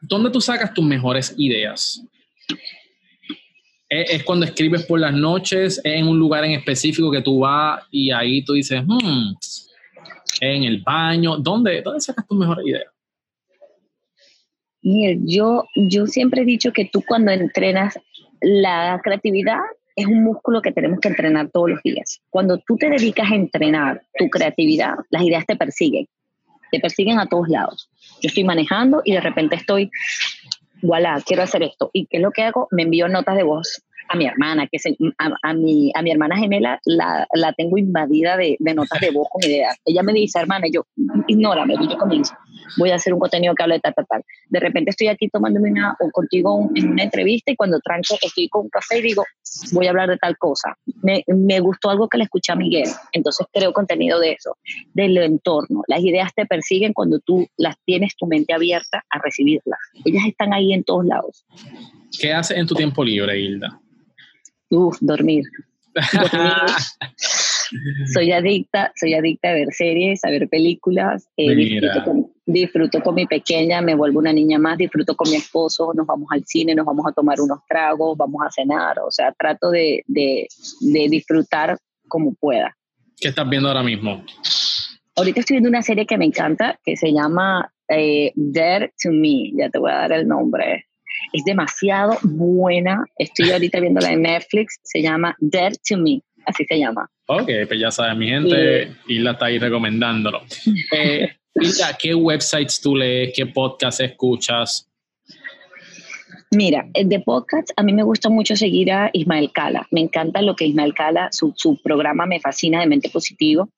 ¿Dónde tú sacas tus mejores ideas? es, cuando escribes por las noches, en un lugar en específico que tú vas y ahí tú dices, hmm, en el baño, ¿dónde, dónde sacas tu mejor idea? Mira, yo, yo siempre he dicho que tú cuando entrenas la creatividad es un músculo que tenemos que entrenar todos los días. Cuando tú te dedicas a entrenar tu creatividad, las ideas te persiguen, te persiguen a todos lados. Yo estoy manejando y de repente estoy voilà, quiero hacer esto. ¿Y qué es lo que hago? Me envío notas de voz a mi hermana, que se, a, mi, a mi hermana gemela la, la tengo invadida de, de, notas de voz con ideas. Ella me dice, hermana, yo, ignórame, yo comienzo. Voy a hacer un contenido que hable de tal, tal, tal. De repente estoy aquí tomándome una, o contigo en una entrevista y cuando tranco estoy con un café y digo, voy a hablar de tal cosa. Me, me gustó algo que le escuché a Miguel, entonces creo contenido de eso, del entorno. Las ideas te persiguen cuando tú las tienes tu mente abierta a recibirlas. Ellas están ahí en todos lados. ¿Qué haces en tu tiempo libre, Hilda? Uf, dormir. soy adicta, soy adicta a ver series, a ver películas. Eh, disfruto, con, mi pequeña, me vuelvo una niña más, disfruto con mi esposo, nos vamos al cine, nos vamos a tomar unos tragos, vamos a cenar. O sea, trato de, de, disfrutar como pueda. ¿Qué estás viendo ahora mismo? Ahorita estoy viendo una serie que me encanta, que se llama eh, Dare to Me. Ya te voy a dar el nombre es demasiado buena. Estoy ahorita viéndola en Netflix. Se llama Dead to Me. Así se llama. Ok, pues ya sabes, mi gente, y la está ahí recomendándolo. Eh, ¿qué websites tú lees? ¿Qué podcast escuchas? Mira, de podcast a mí me gusta mucho seguir a Ismael Cala. Me encanta lo que Ismael Cala, su, su programa me fascina de Mente Positivo.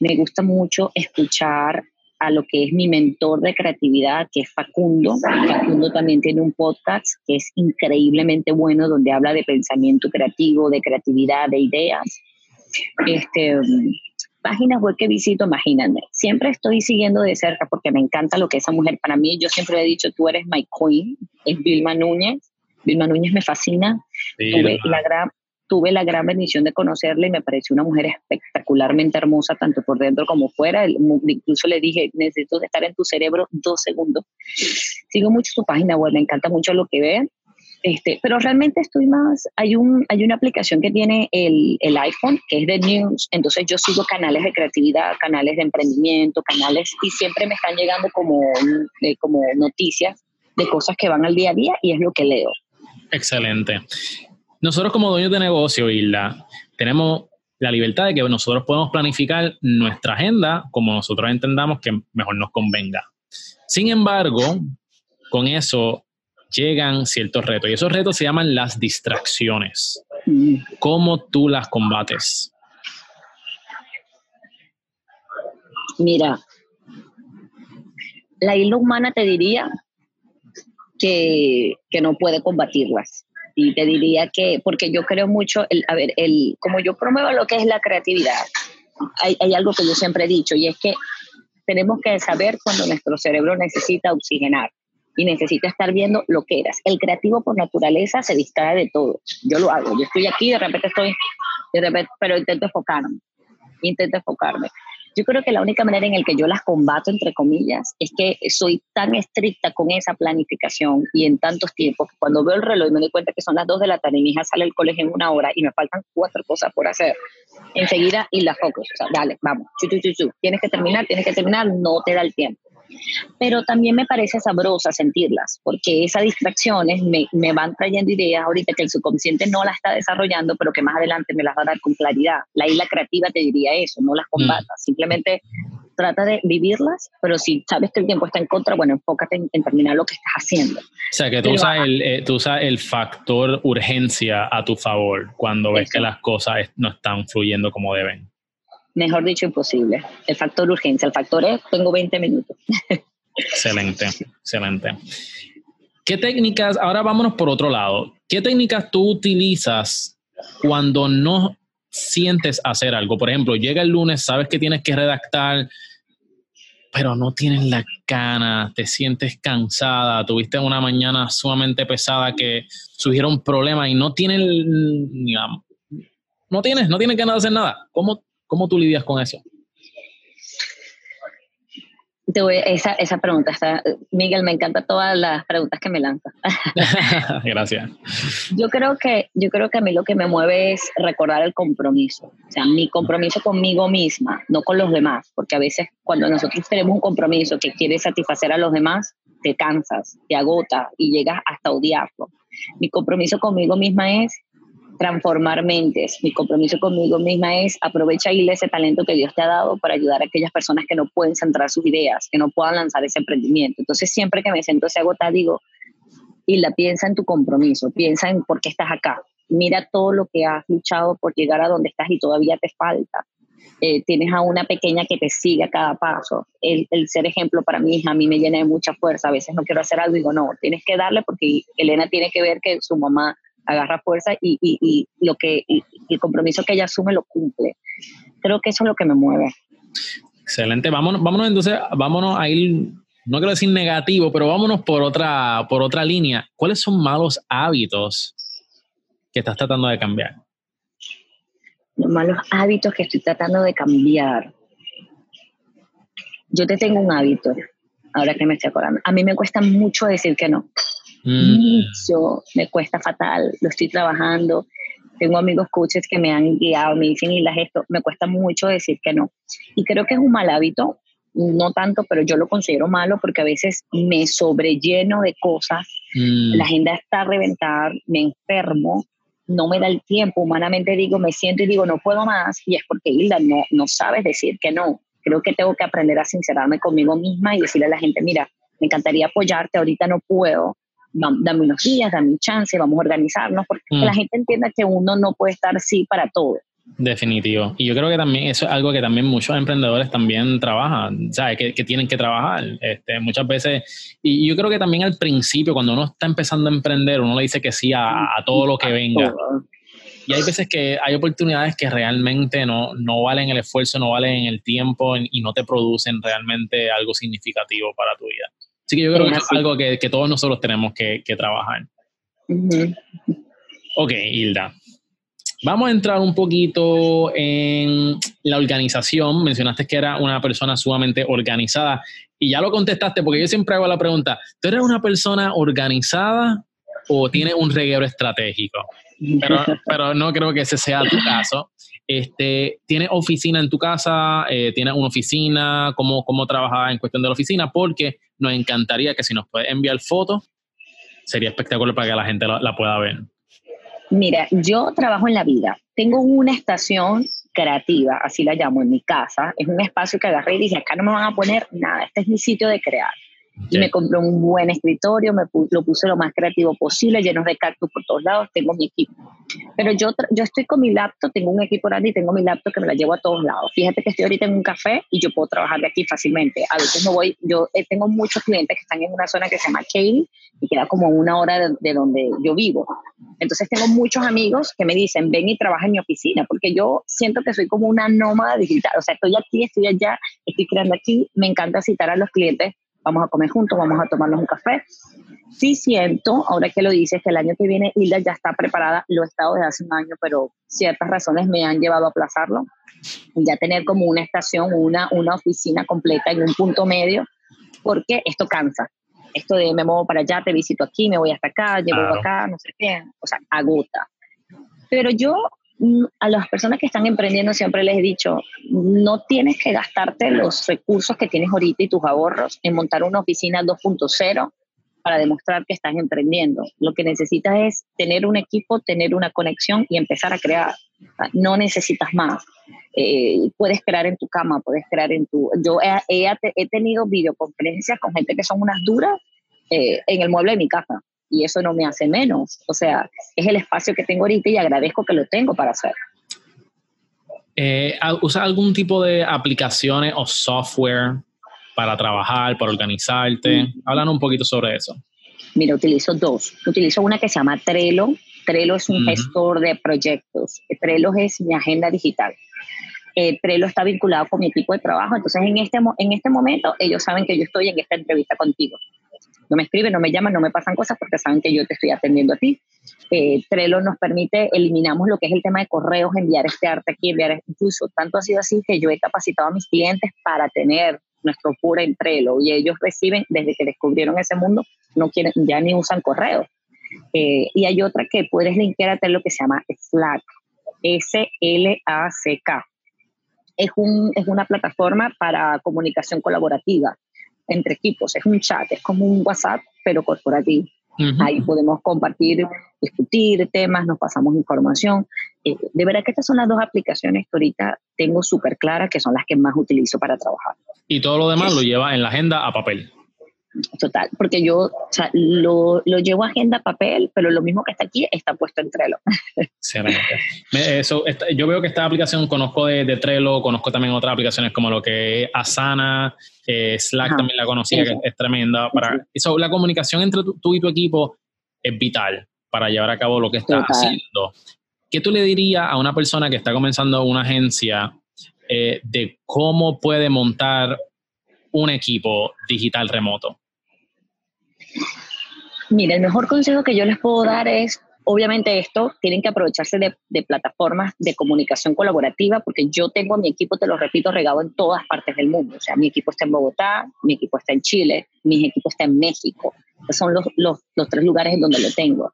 Me gusta mucho escuchar a lo que es mi mentor de creatividad, que es Facundo. Facundo también tiene un podcast que es increíblemente bueno, donde habla de pensamiento creativo, de creatividad, de ideas. Este, páginas web que visito, imagínate. Siempre estoy siguiendo de cerca porque me encanta lo que esa mujer para mí. Yo siempre he dicho, tú eres my queen, es Vilma Núñez. Vilma Núñez me fascina. Tuve la gran, tuve la gran bendición de conocerla y me pareció una mujer espectacularmente hermosa, tanto por dentro como fuera. Incluso le dije, necesito estar en tu cerebro dos segundos. Sigo mucho su página web, me encanta mucho lo que ve. Este, pero realmente estoy más, hay, un, hay una aplicación que tiene el, el iPhone, que es de News, entonces yo sigo canales de creatividad, canales de emprendimiento, canales, y siempre me están llegando como, eh, como noticias de cosas que van al día a día y es lo que leo. Excelente. Nosotros como dueños de negocio, Isla, tenemos la libertad de que nosotros podemos planificar nuestra agenda como nosotros entendamos que mejor nos convenga. Sin embargo, con eso llegan ciertos retos y esos retos se llaman las distracciones. ¿Cómo tú las combates? Mira, la isla humana te diría que, que no puede combatirlas y te diría que, porque yo creo mucho, el, a ver, el, como yo promuevo lo que es la creatividad, hay, hay algo que yo siempre he dicho y es que tenemos que saber cuando nuestro cerebro necesita oxigenar y necesita estar viendo lo que eras. El creativo por naturaleza se distrae de todo. Yo lo hago. Yo estoy aquí, de repente estoy, de repente, pero intento enfocarme. Intento enfocarme. Yo creo que la única manera en la que yo las combato, entre comillas, es que soy tan estricta con esa planificación y en tantos tiempos que cuando veo el reloj y me doy cuenta que son las dos de la tarde y mi hija sale al colegio en una hora y me faltan cuatro cosas por hacer, enseguida y las focus. O sea, dale, vamos, chu, chu, tienes que terminar, tienes que terminar, no te da el tiempo pero también me parece sabrosa sentirlas, porque esas distracciones me, me, van trayendo ideas ahorita que el subconsciente no las está desarrollando, pero que más adelante me las va a dar con claridad. La isla creativa te diría eso, no las combata, mm. simplemente trata de vivirlas, pero si sabes que el tiempo está en contra, bueno, enfócate en, terminar lo que estás haciendo. O sea, que tú usas, el, eh, tú usas el factor urgencia a tu favor cuando ves que las cosas no están fluyendo como deben. Mejor dicho, imposible. El factor urgencia, el factor es, tengo 20 minutos. excelente, excelente. ¿Qué técnicas, ahora vámonos por otro lado, qué técnicas tú utilizas cuando no sientes hacer algo. Por ejemplo, llega el lunes, sabes que tienes que redactar, pero no tienes la gana, te sientes cansada, tuviste una mañana sumamente pesada que surgieron problemas y no tienes, no tienes, no tienes ganas de hacer nada. ¿Cómo, cómo tú lidias con eso? esa, esa pregunta está, Miguel, me encanta todas las preguntas que me lanzas. Gracias. Yo creo que, yo creo que a mí lo que me mueve es recordar el compromiso, o sea, mi compromiso conmigo misma, no con los demás, porque a veces cuando nosotros tenemos un compromiso que quiere satisfacer a los demás, te cansas, te agota y llegas hasta odiarlo. Mi compromiso conmigo misma es transformar mentes. Mi compromiso conmigo misma es aprovechar ese talento que Dios te ha dado para ayudar a aquellas personas que no pueden centrar sus ideas, que no puedan lanzar ese emprendimiento. Entonces, siempre que me siento se agota, digo, y la piensa en tu compromiso, piensa en por qué estás acá. Mira todo lo que has luchado por llegar a donde estás y todavía te falta. Eh, tienes a una pequeña que te sigue a cada paso. El, el, ser ejemplo para mi hija a mí me llena de mucha fuerza. A veces no quiero hacer algo y digo, no, tienes que darle porque Elena tiene que ver que su mamá agarra fuerza y, y, y lo que el compromiso que ella asume lo cumple. Creo que eso es lo que me mueve. Excelente. Vámonos, vámonos entonces, vámonos a ir, no quiero decir negativo, pero vámonos por otra, por otra línea. ¿Cuáles son malos hábitos que estás tratando de cambiar? Los malos hábitos que estoy tratando de cambiar. Yo te tengo un hábito, ahora que me estoy acordando. A mí me cuesta mucho decir que no. Mm. Mucho, me cuesta fatal, lo estoy trabajando. Tengo amigos coaches que me han guiado, me dicen, y las esto, me cuesta mucho decir que no. Y creo que es un mal hábito, no tanto, pero yo lo considero malo porque a veces me sobrelleno de cosas, mm. la agenda está a reventar, me enfermo, no me da el tiempo, humanamente digo, me siento y digo, no puedo más, y es porque Hilda, no, no sabes decir que no. Creo que tengo que aprender a sincerarme conmigo misma y decirle a la gente, mira, me encantaría apoyarte, ahorita no puedo, dame unos días, dame un chance, vamos a organizarnos, porque mm. la gente entienda que uno no puede estar así para todo. Definitivo. Y yo creo que también eso es algo que también muchos emprendedores también trabajan, ¿sabes? Que, que tienen que trabajar. Este, muchas veces, y yo creo que también al principio, cuando uno está empezando a emprender, uno le dice que sí a, todo lo que venga. Y hay veces que hay oportunidades que realmente no, no valen el esfuerzo, no valen el tiempo y no te producen realmente algo significativo para tu vida. Así que yo creo que es algo que, que, todos nosotros tenemos que, que trabajar. Ok, Hilda. Vamos a entrar un poquito en la organización. Mencionaste que era una persona sumamente organizada y ya lo contestaste porque yo siempre hago la pregunta, ¿tú eres una persona organizada o tienes un reguero estratégico? Pero, pero no creo que ese sea tu caso. Este, ¿Tienes oficina en tu casa? Eh, ¿Tienes una oficina? ¿Cómo, ¿Cómo trabajas en cuestión de la oficina? Porque nos encantaría que si nos puedes enviar fotos, sería espectacular para que la gente la, pueda ver. Mira, yo trabajo en la vida. Tengo una estación creativa, así la llamo, en mi casa. Es un espacio que agarré y dije, acá no me van a poner nada, este es mi sitio de crear. Y me compré un buen escritorio, me lo puse lo más creativo posible, lleno de cactus por todos lados, tengo mi equipo. Pero yo, yo estoy con mi laptop, tengo un equipo grande y tengo mi laptop que me la llevo a todos lados. Fíjate que estoy ahorita en un café y yo puedo trabajar de aquí fácilmente. A veces no voy, yo eh, tengo muchos clientes que están en una zona que se llama Katy y queda como una hora de, de, donde yo vivo. Entonces tengo muchos amigos que me dicen, ven y trabaja en mi oficina, porque yo siento que soy como una nómada digital. O sea, estoy aquí, estoy allá, estoy creando aquí. Me encanta citar a los clientes vamos a comer juntos, vamos a tomarnos un café. Sí siento, ahora que lo dices, que el año que viene Hilda ya está preparada, lo he estado desde hace un año, pero ciertas razones me han llevado a aplazarlo. Ya tener como una estación, una, una oficina completa en un punto medio, porque esto cansa. Esto de me muevo para allá, te visito aquí, me voy hasta acá, llevo acá, no sé qué, o sea, agota. Pero yo a las personas que están emprendiendo siempre les he dicho, no tienes que gastarte los recursos que tienes ahorita y tus ahorros en montar una oficina 2.0 para demostrar que estás emprendiendo. Lo que necesitas es tener un equipo, tener una conexión y empezar a crear. No necesitas más. Eh, puedes crear en tu cama, puedes crear en tu... Yo he, he, tenido videoconferencias con gente que son unas duras eh, en el mueble de mi casa y eso no me hace menos. O sea, es el espacio que tengo ahorita y agradezco que lo tengo para hacer. Eh, ¿Usas algún tipo de aplicaciones o software para trabajar, para organizarte? Mm. Háblanos un poquito sobre eso. Mira, utilizo dos. Utilizo una que se llama Trello. Trello es un gestor de proyectos. Trello es mi agenda digital. Eh, Trello está vinculado con mi equipo de trabajo. Entonces, en este, en este momento, ellos saben que yo estoy en esta entrevista contigo no me escriben, no me llaman, no me pasan cosas porque saben que yo te estoy atendiendo a ti. Eh, Trello nos permite, eliminamos lo que es el tema de correos, enviar este arte aquí, enviar incluso, tanto ha sido así que yo he capacitado a mis clientes para tener nuestro puro en Trello y ellos reciben, desde que descubrieron ese mundo, no quieren, ya ni usan correo. Eh, y hay otra que puedes linkear a Trello que se llama Slack, S-L-A-C-K. Es, un, es una plataforma para comunicación colaborativa entre equipos. Es un chat, es como un WhatsApp, pero corporativo. Ahí podemos compartir, discutir temas, nos pasamos información. Eh, de verdad que estas son las dos aplicaciones que ahorita tengo súper claras, que son las que más utilizo para trabajar. Y todo lo demás lo lleva en la agenda a papel. Total, porque yo o sea, lo, lo, llevo a agenda papel, pero lo mismo que está aquí está puesto en Trello. Eso, yo veo que esta aplicación conozco de, Trello, conozco también otras aplicaciones como lo que es Asana, eh, Slack también la conocía, que es tremenda. Para, eso, la comunicación entre tú, y tu equipo es vital para llevar a cabo lo que estás haciendo. ¿Qué tú le dirías a una persona que está comenzando una agencia eh, de cómo puede montar un equipo digital remoto? Mira, el mejor consejo que yo les puedo dar es, obviamente esto, tienen que aprovecharse de, plataformas de comunicación colaborativa, porque yo tengo mi equipo, te lo repito, regado en todas partes del mundo. O sea, mi equipo está en Bogotá, mi equipo está en Chile, mi equipo está en México. son los, los, los tres lugares en donde lo tengo.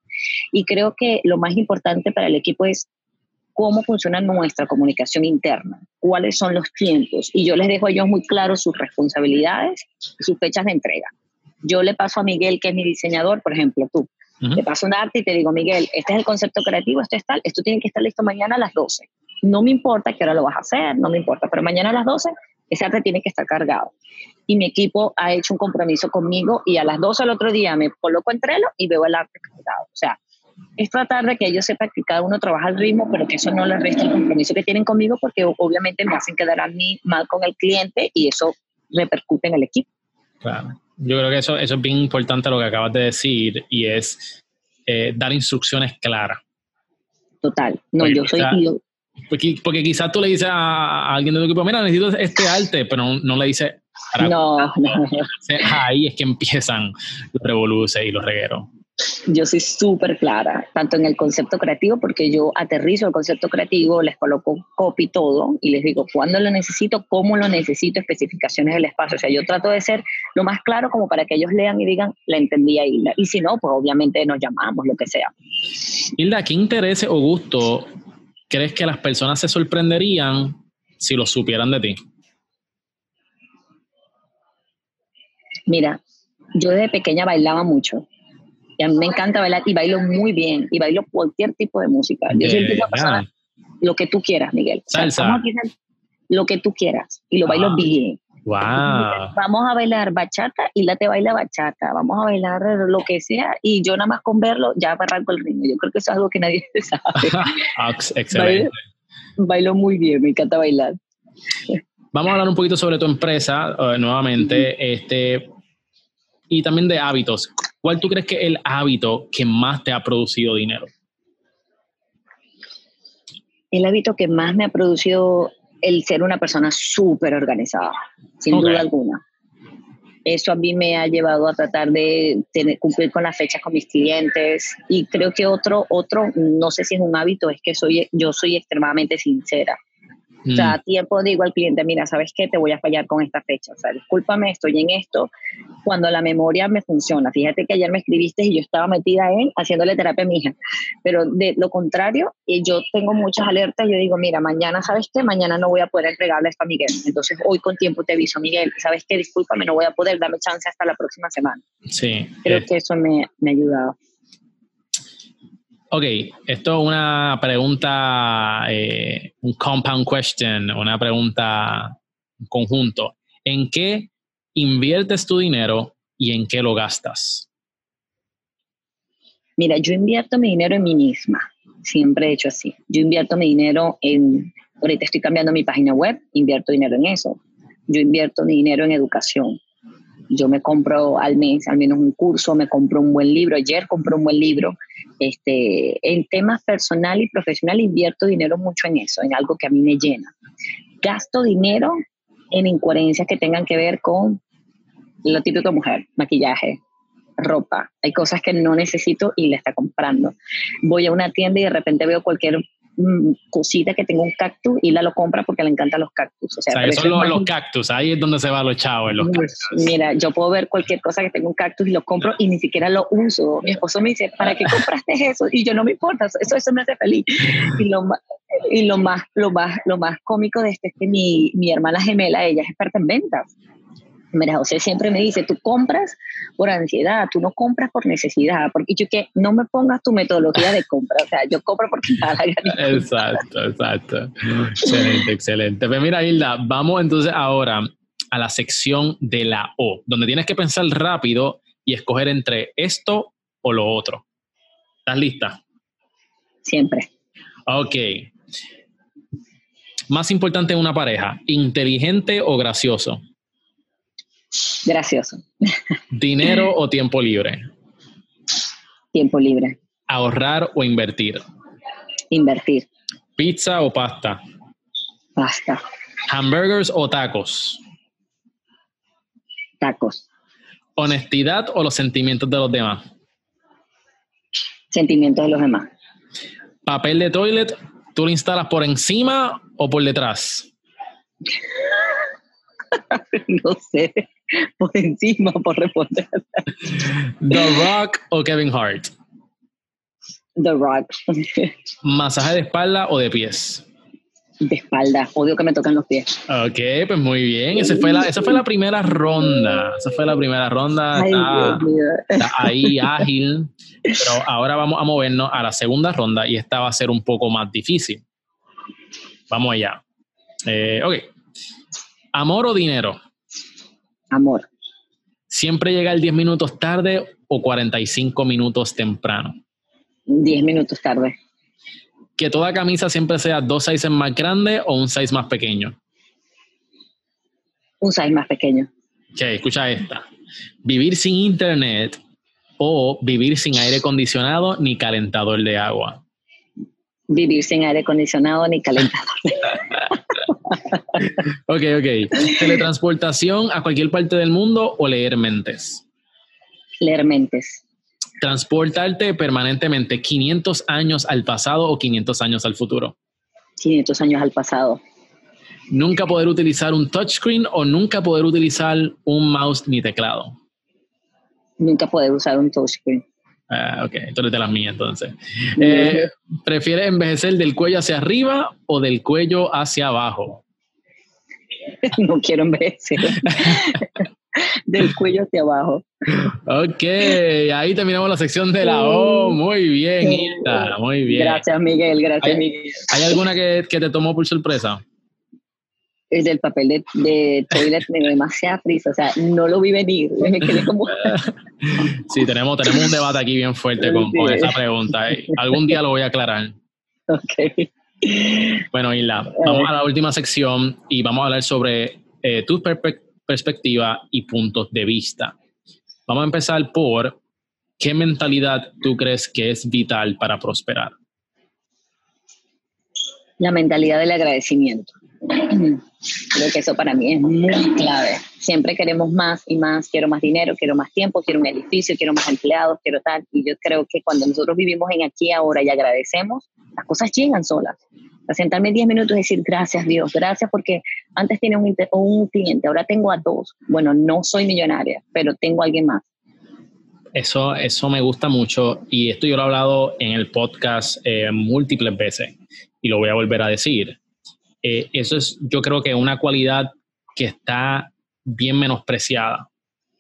Y creo que lo más importante para el equipo es cómo funciona nuestra comunicación interna, cuáles son los tiempos. Y yo les dejo a ellos muy claros sus responsabilidades y sus fechas de entrega yo le paso a Miguel, que es mi diseñador, por ejemplo, tú, le paso un arte y te digo, Miguel, este es el concepto creativo, esto es tal, esto tiene que estar listo mañana a las 12. No me importa qué hora lo vas a hacer, no me importa, pero mañana a las 12 ese arte tiene que estar cargado. Y mi equipo ha hecho un compromiso conmigo y a las 12 al otro día me coloco en Trello y veo el arte cargado. O sea, es tratar de que ellos sepan que cada uno trabaja al ritmo, pero que eso no les resta el compromiso que tienen conmigo porque obviamente me hacen quedar a mí mal con el cliente y eso repercute en el equipo. Claro yo creo que eso, eso es bien importante lo que acabas de decir y es eh, dar instrucciones claras. Total. No, yo soy... porque, porque, quizás tú le dices a, alguien de tu equipo, mira, necesito este arte, pero no, le dices... No, no, no. Ahí es que empiezan los revoluces y los regueros yo soy súper clara, tanto en el concepto creativo, porque yo aterrizo el concepto creativo, les coloco copy todo y les digo cuándo lo necesito, cómo lo necesito, especificaciones del espacio. O sea, yo trato de ser lo más claro como para que ellos lean y digan, la entendía Hilda. Y si no, pues obviamente nos llamamos, lo que sea. Hilda, ¿qué interés o gusto crees que las personas se sorprenderían si lo supieran de ti? Mira, yo desde pequeña bailaba mucho y a mí me encanta bailar y bailo muy bien y bailo cualquier tipo de música. Yo soy el tipo de persona, lo que tú quieras, Miguel. Salsa. lo que tú quieras y lo bailo ah. bien. Wow. Vamos a bailar bachata y la te baila bachata. Vamos a bailar lo que sea y yo nada más con verlo ya arranco el ritmo. Yo creo que eso es algo que nadie sabe. Ah, excelente. Bailo, muy bien, me encanta bailar. Vamos a hablar un poquito sobre tu empresa uh, nuevamente. Este, y también de hábitos. ¿Cuál tú crees que es el hábito que más te ha producido dinero? El hábito que más me ha producido el ser una persona súper organizada, sin duda alguna. Eso a mí me ha llevado a tratar de cumplir con las fechas con mis clientes y creo que otro, otro, no sé si es un hábito, es que soy, yo soy extremadamente sincera. O sea, a mm. tiempo digo al cliente, mira, ¿sabes qué? Te voy a fallar con esta fecha. O sea, discúlpame, estoy en esto. Cuando la memoria me funciona. Fíjate que ayer me escribiste y yo estaba metida en haciéndole terapia a mi hija. Pero de lo contrario, yo tengo muchas alertas. Yo digo, mira, mañana, ¿sabes qué? Mañana no voy a poder entregarle esto a Miguel. Entonces, hoy con tiempo te aviso, Miguel, ¿sabes qué? Discúlpame, no voy a poder, dame chance hasta la próxima semana. Sí. Creo eh. que eso me, me ha ayudado. Ok, esto es una pregunta, eh, un compound question, una pregunta conjunto. ¿En qué inviertes tu dinero y en qué lo gastas? Mira, yo invierto mi dinero en mí misma. Siempre he hecho así. Yo invierto mi dinero en, ahorita estoy cambiando mi página web, invierto dinero en eso. Yo invierto mi dinero en educación. Yo me compro al mes al menos un curso, me compro un buen libro. Ayer compré un buen libro este, en temas personal y profesional invierto dinero mucho en eso, en algo que a mí me llena. Gasto dinero en incoherencias que tengan que ver con lo típico de mujer, maquillaje, ropa. Hay cosas que no necesito y le está comprando. Voy a una tienda y de repente veo cualquier cosita que tenga un cactus y la lo compra porque le encantan los cactus. O sea, son los, cactus, ahí es donde se va los chavos. Los Mira, yo puedo ver cualquier cosa que tenga un cactus y lo compro y ni siquiera lo uso. Mi esposo me dice, ¿para qué compraste eso? Y yo no me importa, eso, eso me hace feliz. Y lo, y lo más, lo más, lo más cómico de esto es que mi, mi hermana gemela, ella es experta en ventas. Mira, José siempre me dice, tú compras por ansiedad, tú no compras por necesidad, porque yo que no me pongas tu metodología de compra, o sea, yo compro porque nada. Exacto, exacto. Excelente, excelente. Pues mira, Hilda, vamos entonces ahora a la sección de la O, donde tienes que pensar rápido y escoger entre esto o lo otro. ¿Estás lista? Siempre. Ok. Más importante en una pareja, inteligente o gracioso. Gracioso. ¿Dinero o tiempo libre? Tiempo libre. ¿Ahorrar o invertir? Invertir. ¿Pizza o pasta? Pasta. ¿Hamburgers o tacos? Tacos. ¿Honestidad o los sentimientos de los demás? Sentimientos de los demás. ¿Papel de toilet, tú lo instalas por encima o por detrás? no sé. por encima por responder. The Rock o Kevin Hart? The Rock. ¿Masaje de espalda o de pies? De espalda. Odio que me toquen los pies. Ok, pues muy bien. Esa fue la, esa fue la primera ronda. Esa fue la primera ronda. está, ahí ágil. Pero ahora vamos a movernos a la segunda ronda y esta va a ser un poco más difícil. Vamos allá. Eh, ok. ¿Amor o dinero? amor. ¿Siempre llega el 10 minutos tarde o 45 minutos temprano? 10 minutos tarde. ¿Que toda camisa siempre sea dos sizes más grande o un size más pequeño? Un size más pequeño. Ok, escucha esta. Vivir sin internet o vivir sin aire acondicionado ni calentador de agua. Vivir sin aire acondicionado ni calentador de agua. ok, ok. ¿Teletransportación a cualquier parte del mundo o leer mentes? Leer mentes. ¿Transportarte permanentemente 500 años al pasado o 500 años al futuro? 500 años al pasado. ¿Nunca poder utilizar un touchscreen o nunca poder utilizar un mouse ni teclado? Nunca poder usar un touchscreen. Ah, ok, entonces de las mías entonces. Eh, ¿Prefieres envejecer del cuello hacia arriba o del cuello hacia abajo? no quiero envejecer. del cuello hacia abajo. Ok, ahí terminamos la sección de la O. Muy bien, Hilda, muy bien. Gracias, Miguel, gracias, Miguel. ¿Hay alguna que, que te tomó por sorpresa? El del papel de, de toilet me dio demasiada prisa, o sea, no lo vi venir, me quedé como... sí, tenemos, tenemos un debate aquí bien fuerte con, con esa pregunta, ¿eh? algún día lo voy a aclarar. Ok. Bueno, Isla, vamos a la última sección y vamos a hablar sobre eh, tu perspectiva y puntos de vista. Vamos a empezar por qué mentalidad tú crees que es vital para prosperar. La mentalidad del agradecimiento. Creo que eso para mí es muy clave. Siempre queremos más y más, quiero más dinero, quiero más tiempo, quiero un edificio, quiero más empleados, quiero tal. Y yo creo que cuando nosotros vivimos en aquí ahora y agradecemos, las cosas llegan solas. sea, sentarme 10 minutos y decir gracias Dios, gracias porque antes tenía un, un cliente, ahora tengo a dos. Bueno, no soy millonaria, pero tengo a alguien más. Eso, eso me gusta mucho y esto yo lo he hablado en el podcast eh, múltiples veces y lo voy a volver a decir. Eh, eso es, yo creo que una cualidad que está bien menospreciada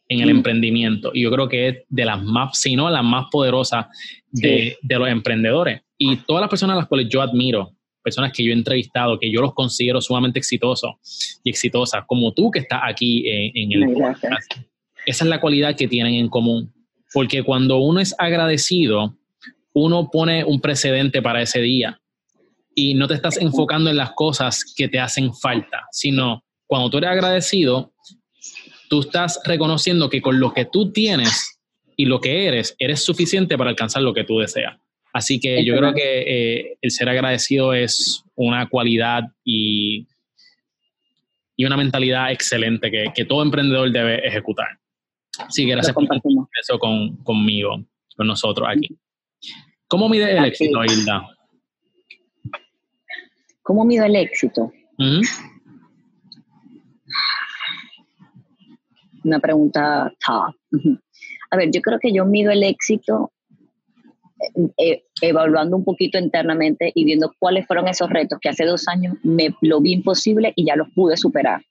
en el mm. emprendimiento. Y yo creo que es de las más, si no la más poderosa de, de los emprendedores. Y todas las personas a las cuales yo admiro, personas que yo he entrevistado, que yo los considero sumamente exitosos y exitosas, como tú que estás aquí en, en el podcast, esa es la cualidad que tienen en común. Porque cuando uno es agradecido, uno pone un precedente para ese día y no te estás enfocando en las cosas que te hacen falta, sino cuando tú eres agradecido, tú estás reconociendo que con lo que tú tienes y lo que eres, eres suficiente para alcanzar lo que tú deseas. Así que yo creo que eh, el ser agradecido es una cualidad y, y una mentalidad excelente que, que todo emprendedor debe ejecutar. Sí, gracias por eso con, conmigo, con nosotros aquí. ¿Cómo mide el éxito, Hilda? ¿Cómo mido el éxito? Una pregunta top. A ver, yo creo que yo mido el éxito eh, eh, evaluando un poquito internamente y viendo cuáles fueron esos retos que hace dos años me lo vi imposible y ya los pude superar.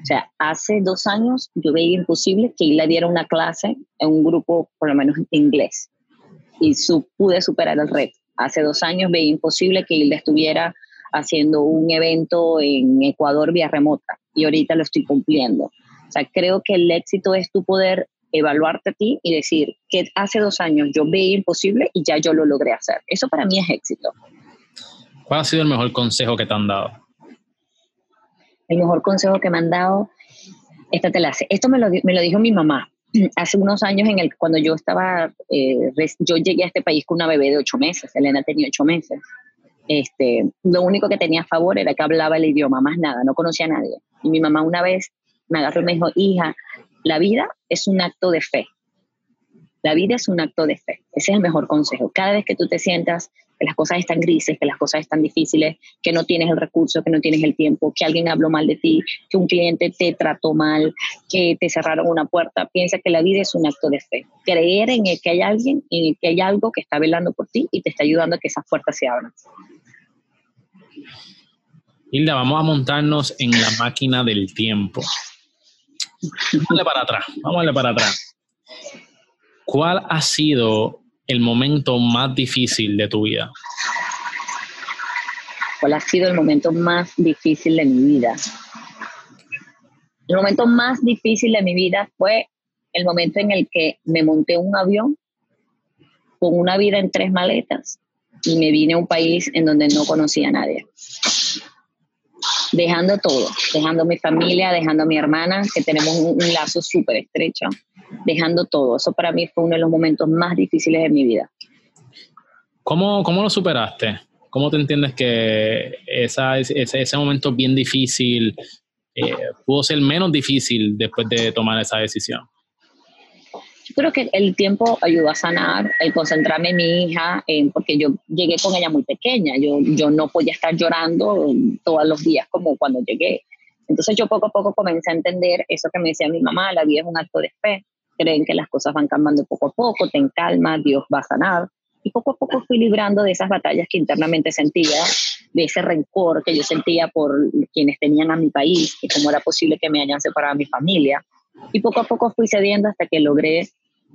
O sea, hace dos años yo veía imposible que le diera una clase en un grupo, por lo menos en inglés, y su, pude superar el reto. Hace dos años veía imposible que Hilda estuviera haciendo un evento en Ecuador vía remota y ahorita lo estoy cumpliendo. O sea, creo que el éxito es tu poder evaluarte a ti y decir que hace dos años yo veía imposible y ya yo lo logré hacer. Eso para mí es éxito. ¿Cuál ha sido el mejor consejo que te han dado? el mejor consejo que me han dado, esta te la hace. Esto me lo, me lo dijo mi mamá hace unos años en el cuando yo estaba, eh, yo llegué a este país con una bebé de ocho meses, Elena tenía ocho meses. Este, lo único que tenía a favor era que hablaba el idioma, más nada, no conocía a nadie. Y mi mamá una vez me agarró y me dijo, hija, la vida es un acto de fe. La vida es un acto de fe. Ese es el mejor consejo. Cada vez que tú te sientas que las cosas están grises, que las cosas están difíciles, que no tienes el recurso, que no tienes el tiempo, que alguien habló mal de ti, que un cliente te trató mal, que te cerraron una puerta, piensa que la vida es un acto de fe. Creer en que hay alguien, en que hay algo que está velando por ti y te está ayudando a que esas puertas se abran. Hilda, vamos a montarnos en la máquina del tiempo. Vamos para atrás, vamos para atrás. ¿Cuál ha sido el momento más difícil de tu vida? ¿Cuál ha sido el momento más difícil de mi vida? El momento más difícil de mi vida fue el momento en el que me monté un avión con una vida en tres maletas y me vine a un país en donde no conocía a nadie. Dejando todo, dejando mi familia, dejando a mi hermana, que tenemos un, un lazo súper estrecho, dejando todo. Eso para mí fue uno de los momentos más difíciles de mi vida. ¿Cómo, cómo lo superaste? ¿Cómo te entiendes que esa, ese, ese momento bien difícil eh, pudo ser menos difícil después de tomar esa decisión? Yo creo que el tiempo ayudó a sanar, el concentrarme en mi hija, porque yo llegué con ella muy pequeña, yo, yo no podía estar llorando todos los días como cuando llegué. Entonces yo poco a poco comencé a entender eso que me decía mi mamá, la vida es un acto de fe, creen que las cosas van cambiando poco a poco, ten calma, Dios va a sanar. Y poco a poco fui librando de esas batallas que internamente sentía, de ese rencor que yo sentía por quienes tenían a mi país, y cómo era posible que me hayan separado a mi familia. Y poco a poco fui cediendo hasta que logré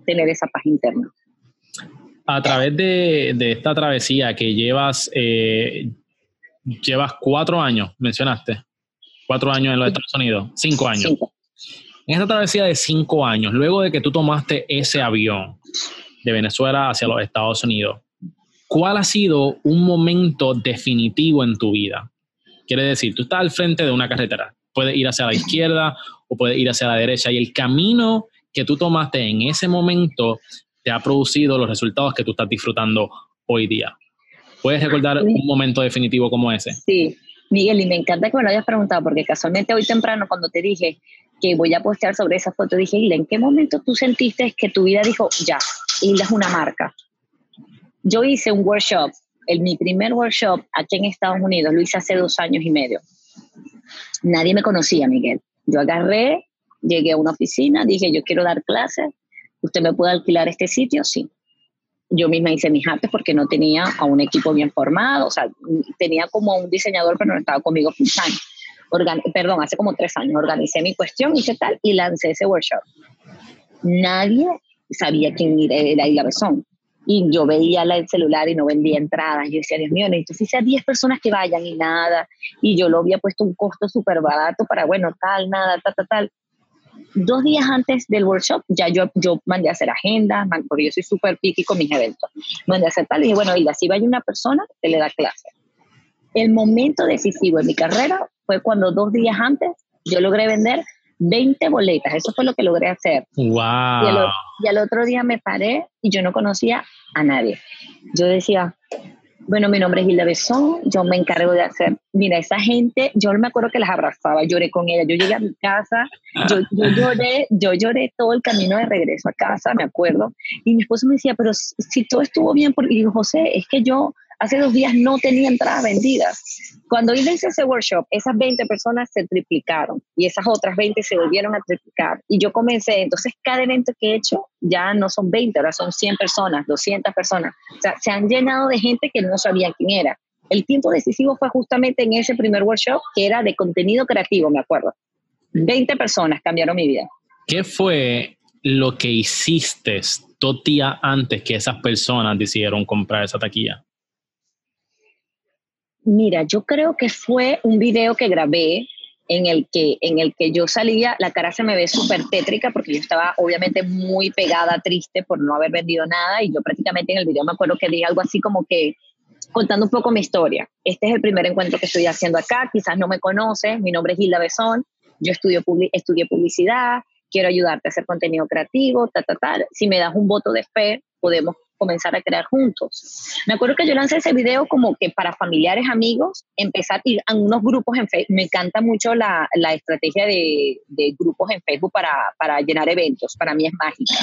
tener esa paz interna. A través de, de esta travesía que llevas, eh, llevas cuatro años, mencionaste, cuatro años en los Estados Unidos, cinco años. Cinco. En esta travesía de cinco años, luego de que tú tomaste ese avión de Venezuela hacia los Estados Unidos, ¿cuál ha sido un momento definitivo en tu vida? Quiere decir, tú estás al frente de una carretera, puedes ir hacia la izquierda o puedes ir hacia la derecha y el camino que tú tomaste en ese momento te ha producido los resultados que tú estás disfrutando hoy día. ¿Puedes recordar un momento definitivo como ese? Sí, Miguel, y me encanta que me lo hayas preguntado porque casualmente hoy temprano cuando te dije que voy a postear sobre esa foto, dije, Hilda, ¿en qué momento tú sentiste que tu vida dijo, ya, Hilda es una marca? Yo hice un workshop En mi primer workshop aquí en Estados Unidos lo hice hace dos años y medio. Nadie me conocía, Miguel. Yo agarré, llegué a una oficina, dije, yo quiero dar clases, ¿usted me puede alquilar este sitio? Sí. Yo misma hice mis artes porque no tenía a un equipo bien formado, o sea, tenía como un diseñador, pero no estaba conmigo full time. Perdón, hace como tres años organicé mi cuestión, hice tal y lancé ese workshop. Nadie sabía quién era Isla Besón. Y yo veía el celular y no vendía entradas. Yo decía, Dios mío, necesito si 10 personas que vayan y nada. Y yo lo había puepuesto un costo súper barato para, bueno, tal, nada, tal, tal, tal dos días antes del workshop ya yo, yo mandé a hacer agenda, porque yo soy súper picky con mis eventos. Mandé a hacer tal y dije, bueno, Hilda, si vaya una persona, te le da clase. El momento decisivo en mi carrera fue cuando dos días antes yo logré vender 20 boletas. Eso fue lo que logré hacer. Wow. y al otro día me paré y yo no conocía a nadie. Yo decía, bueno, mi nombre es Hilda Besón, yo me encargo de hacer, mira, esa gente, yo me acuerdo que las abrazaba, lloré con ella, yo llegué a mi casa, yo, yo lloré, yo lloré todo el camino de regreso a casa, me acuerdo, y mi esposo me decía, pero si todo estuvo bien, porque, y digo, José, es que yo hace dos días no tenía entradas vendidas. Cuando hice ese workshop, esas 20 personas se triplicaron y esas otras 20 se volvieron a triplicar. Y yo comencé, entonces cada evento que he hecho ya no son 20, ahora son 100 personas, 200 personas. O sea, se han llenado de gente que no sabía quién era. El tiempo decisivo fue justamente en ese primer workshop que era de contenido creativo, me acuerdo. 20 personas cambiaron mi vida. ¿Qué fue lo que hiciste días antes que esas personas decidieron comprar esa taquilla? Mira, yo creo que fue un video que grabé en el que, en el que yo salía, la cara se me ve súper tétrica porque yo estaba obviamente muy pegada, triste por no haber vendido nada y yo prácticamente en el video me acuerdo que dije algo así como que contando un poco mi historia. Este es el primer encuentro que estoy haciendo acá, quizás no me conoces, mi nombre es Hilda Besón, yo estudio estudié publicidad, quiero ayudarte a hacer contenido creativo, ta, ta, ta. Si me das un voto de fe, podemos comenzar a crear juntos. Me acuerdo que yo lancé ese video como que para familiares, amigos, empezar a ir a unos grupos en Facebook. Me encanta mucho la, la estrategia de, de, grupos en Facebook para, para llenar eventos. Para mí es mágica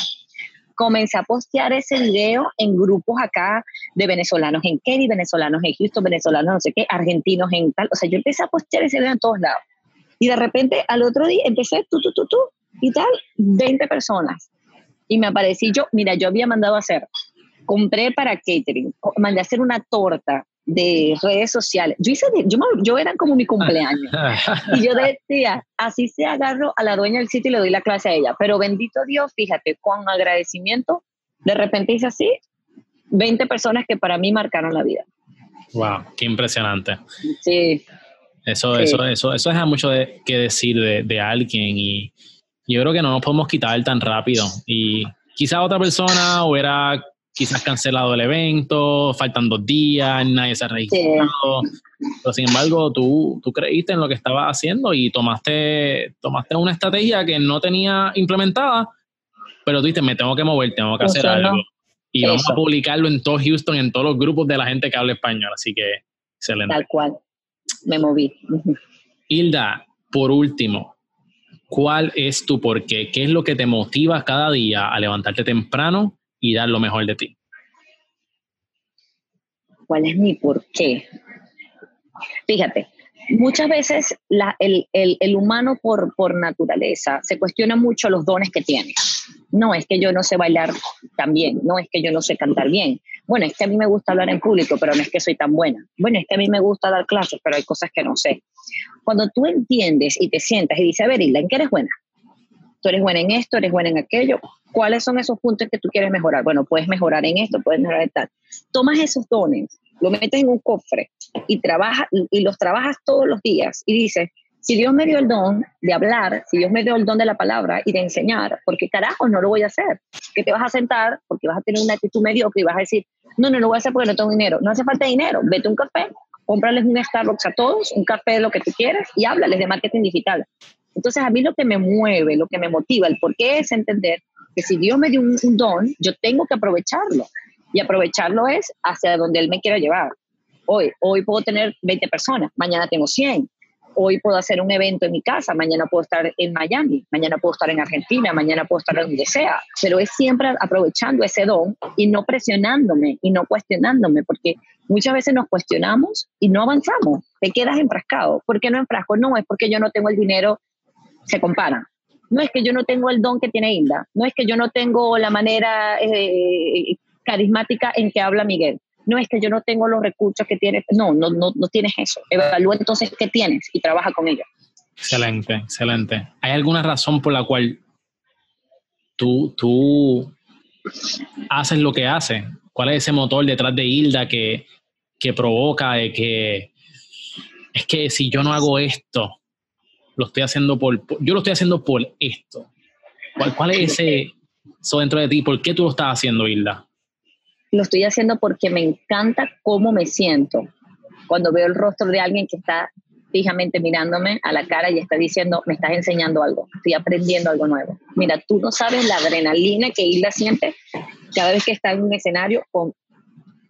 comencé a postear ese video en grupos acá de venezolanos en Kenny, venezolanos en Houston, venezolanos no sé qué, argentinos en tal. O sea, yo empecé a postear ese video en todos lados. Y de repente al otro día empecé tú, tú, tú, tú, y tal, 20 personas. Y me aparecí yo, mira, yo había mandado a hacer compré para catering, mandé a hacer una torta de redes sociales. Yo hice, yo, yo era como mi cumpleaños. y yo decía, así se agarro a la dueña del sitio y le doy la clase a ella. Pero bendito Dios, fíjate, con agradecimiento, de repente hice así, 20 personas que para mí marcaron la vida. Wow, qué impresionante. Sí. Eso, eso, eso, eso deja mucho de, que decir de, de alguien y yo creo que no nos podemos quitar tan rápido. Y quizá otra persona hubiera quizás cancelado el evento, faltan dos días, nadie se ha registrado. Pero sin embargo, tú, tú creíste en lo que estabas haciendo y tomaste, tomaste una estrategia que no tenía implementada, pero tú dijiste, me tengo que mover, tengo que hacer algo. Y vamos a publicarlo en todo Houston, en todos los grupos de la gente que habla español. Así que, excelente. Tal cual. Me moví. Hilda, por último, ¿cuál es tu porqué? ¿Qué es lo que te motiva cada día a levantarte temprano y dar lo mejor de ti. ¿Cuál es mi por qué? Fíjate, muchas veces el, humano por, por naturaleza se cuestiona mucho los dones que tiene. No es que yo no sé bailar tan bien, no es que yo no sé cantar bien. Bueno, es que a mí me gusta hablar en público, pero no es que soy tan buena. Bueno, es que a mí me gusta dar clases, pero hay cosas que no sé. Cuando tú entiendes y te sientas y dices, a ver, Hilda, ¿en qué eres buena? Tú eres buena en esto, eres buena en aquello. ¿Cuáles son esos puntos que tú quieres mejorar? Bueno, puedes mejorar en esto, puedes mejorar en tal. Tomas esos dones, lo metes en un cofre y, trabajas, y los trabajas todos los días y dices, si Dios me dio el don de hablar, si Dios me dio el don de la palabra y de enseñar, ¿por qué carajo no lo voy a hacer? Que te vas a sentar porque vas a tener una actitud mediocre y vas a decir, no, no lo voy a hacer porque no tengo dinero. No hace falta dinero, vete a un café, cómprales un Starbucks a todos, un café de lo que tú quieras y háblales de marketing digital. Entonces, a mí lo que me mueve, lo que me motiva, el por qué es entender que si Dios me dio un, don, yo tengo que aprovecharlo. Y aprovecharlo es hacia donde Él me quiera llevar. Hoy, hoy puedo tener 20 personas, mañana tengo 100. hoy puedo hacer un evento en mi casa, mañana puedo estar en Miami, mañana puedo estar en Argentina, mañana puedo estar donde sea, pero es siempre aprovechando ese don y no presionándome y no cuestionándome, porque muchas veces nos cuestionamos y no avanzamos, te quedas enfrascado. ¿Por qué no enfrasco? No, es porque yo no tengo el dinero, se compara. No es que yo no tengo el don que tiene Hilda, no es que yo no tengo la manera eh, carismática en que habla Miguel, no es que yo no tengo los recursos que tienes, no, no, no, no tienes eso. Evalúa entonces qué tienes y trabaja con ello. Excelente, excelente. ¿Hay alguna razón por la cual tú, tú haces lo que haces? ¿Cuál es ese motor detrás de Hilda que, que provoca de que es que si yo no hago esto, lo estoy haciendo por, yo lo estoy haciendo por esto? ¿Cuál, cuál es eso dentro de ti? ¿Por qué tú lo estás haciendo, Hilda? lo estoy haciendo porque me encanta cómo me siento cuando veo el rostro de alguien que está fijamente mirándome a la cara y está diciendo, me estás enseñando algo, estoy aprendiendo algo nuevo. Mira, tú no sabes la adrenalina que Hilda siente cada vez que está en un escenario con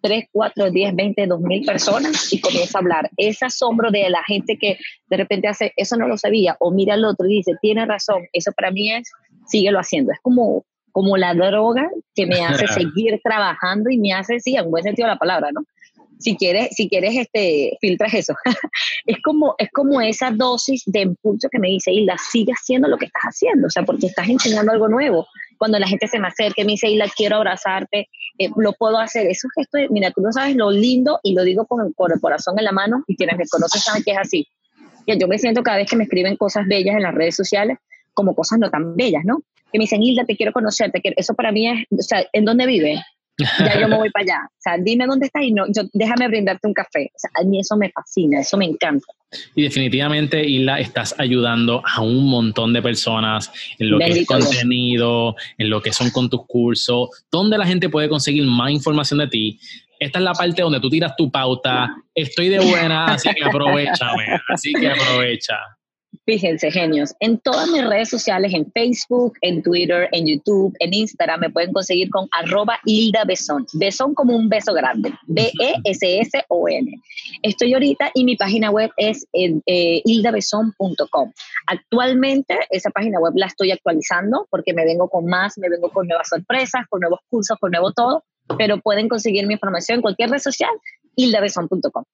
3, 4, 10, 20, 2 mil personas y comienza a hablar. Ese asombro de la gente que de repente hace, eso no lo sabía, o mira al otro y dice, tiene razón, eso para mí es, síguelo haciendo. Es como como la droga que me hace seguir trabajando y me hace, sí, en buen sentido de la palabra, ¿no? Si quieres, si quieres, este, filtras eso. es, como, es como esa dosis de impulso que me dice, Hilda, sigue haciendo lo que estás haciendo, o sea, porque estás enseñando algo nuevo. Cuando la gente se me acerca y me dice, Hilda, quiero abrazarte, eh, lo puedo hacer. Eso es esto, mira, tú no sabes lo lindo y lo digo con el, corazón en la mano y quienes me conocen saben que es así. Yo me siento cada vez que me escriben cosas bellas en las redes sociales como cosas no tan bellas, ¿no? que me dicen, Hilda, te quiero conocer, te quiero. eso para mí es, o sea, ¿en dónde vive? Ya yo me voy para allá. O sea, dime dónde estás y no, yo, déjame brindarte un café. O sea, a mí eso me fascina, eso me encanta. Y definitivamente, Hilda, estás ayudando a un montón de personas en lo que es contenido, en lo que son con tus cursos, donde la gente puede conseguir más información de ti. Esta es la parte donde tú tiras tu pauta. Estoy de buena, así que aprovechame. Así que aprovecha. Fíjense, genios, en todas mis redes sociales, en Facebook, en Twitter, en YouTube, en Instagram, me pueden conseguir con arroba Hilda Besón. Besón como un beso grande. B-E-S-S-O-N. Estoy ahorita y mi página web es eh, hildabesón.com. Actualmente esa página web la estoy actualizando porque me vengo con más, me vengo con nuevas sorpresas, con nuevos cursos, con nuevo todo, pero pueden conseguir mi información en cualquier red social, hildabesón.com.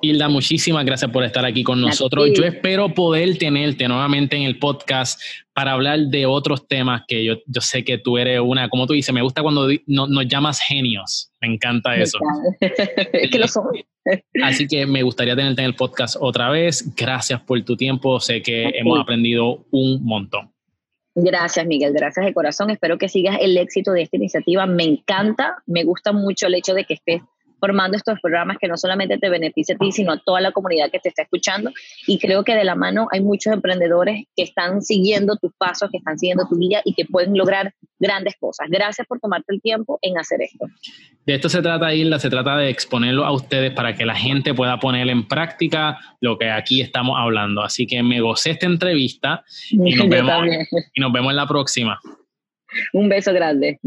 Hilda, muchísimas gracias por estar aquí con nosotros. Yo espero poder tenerte nuevamente en el podcast para hablar de otros temas que yo, yo sé que tú eres una, como tú dices, me gusta cuando nos llamas genios. Me encanta eso. es que lo soy. Así que me gustaría tenerte en el podcast otra vez. Gracias por tu tiempo. Sé que hemos aprendido un montón. Gracias, Miguel. Gracias de corazón. Espero que sigas el éxito de esta iniciativa. Me encanta. Me gusta mucho el hecho de que estés formando estos programas que no solamente te beneficia a ti, sino a toda la comunidad que te está escuchando. Y creo que de la mano hay muchos emprendedores que están siguiendo tus pasos, que están siguiendo tu guía y que pueden lograr grandes cosas. Gracias por tomarte el tiempo en hacer esto. De esto se trata, Isla, se trata de exponerlo a ustedes para que la gente pueda poner en práctica lo que aquí estamos hablando. Así que me gocé esta entrevista y nos, vemos, y nos vemos en la próxima. Un beso grande.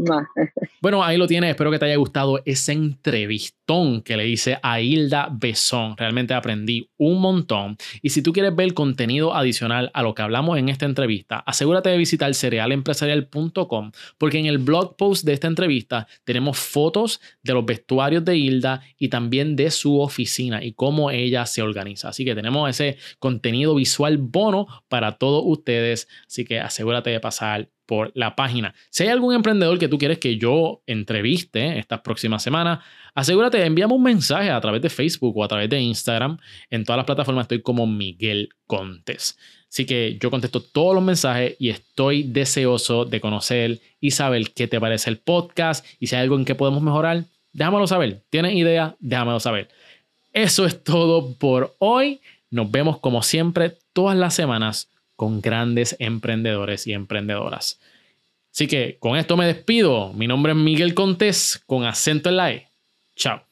Bueno, ahí lo tienes. Espero que te haya gustado ese entrevistón que le hice a Hilda Besón. Realmente aprendí un montón. Y si tú quieres ver contenido adicional a lo que hablamos en esta entrevista, asegúrate de visitar cerealempresarial.com porque en el blog post de esta entrevista tenemos fotos de los vestuarios de Hilda y también de su oficina y cómo ella se organiza. Así que tenemos ese contenido visual bono para todos ustedes. Así que asegúrate de pasar por la página. Si hay algún emprendedor que tú quieres que yo entreviste estas próximas semanas, asegúrate, envíame un mensaje a través de Facebook o a través de Instagram. En todas las plataformas estoy como Miguel Contes. Así que yo contesto todos los mensajes y estoy deseoso de conocer y saber qué te parece el podcast y si hay algo en que podemos mejorar, déjamelo saber. ¿Tienes idea? Déjamelo saber. Eso es todo por hoy. Nos vemos como siempre todas las semanas con grandes emprendedores y emprendedoras. Así que con esto me despido. Mi nombre es Miguel Contés con acento en la E. Chao.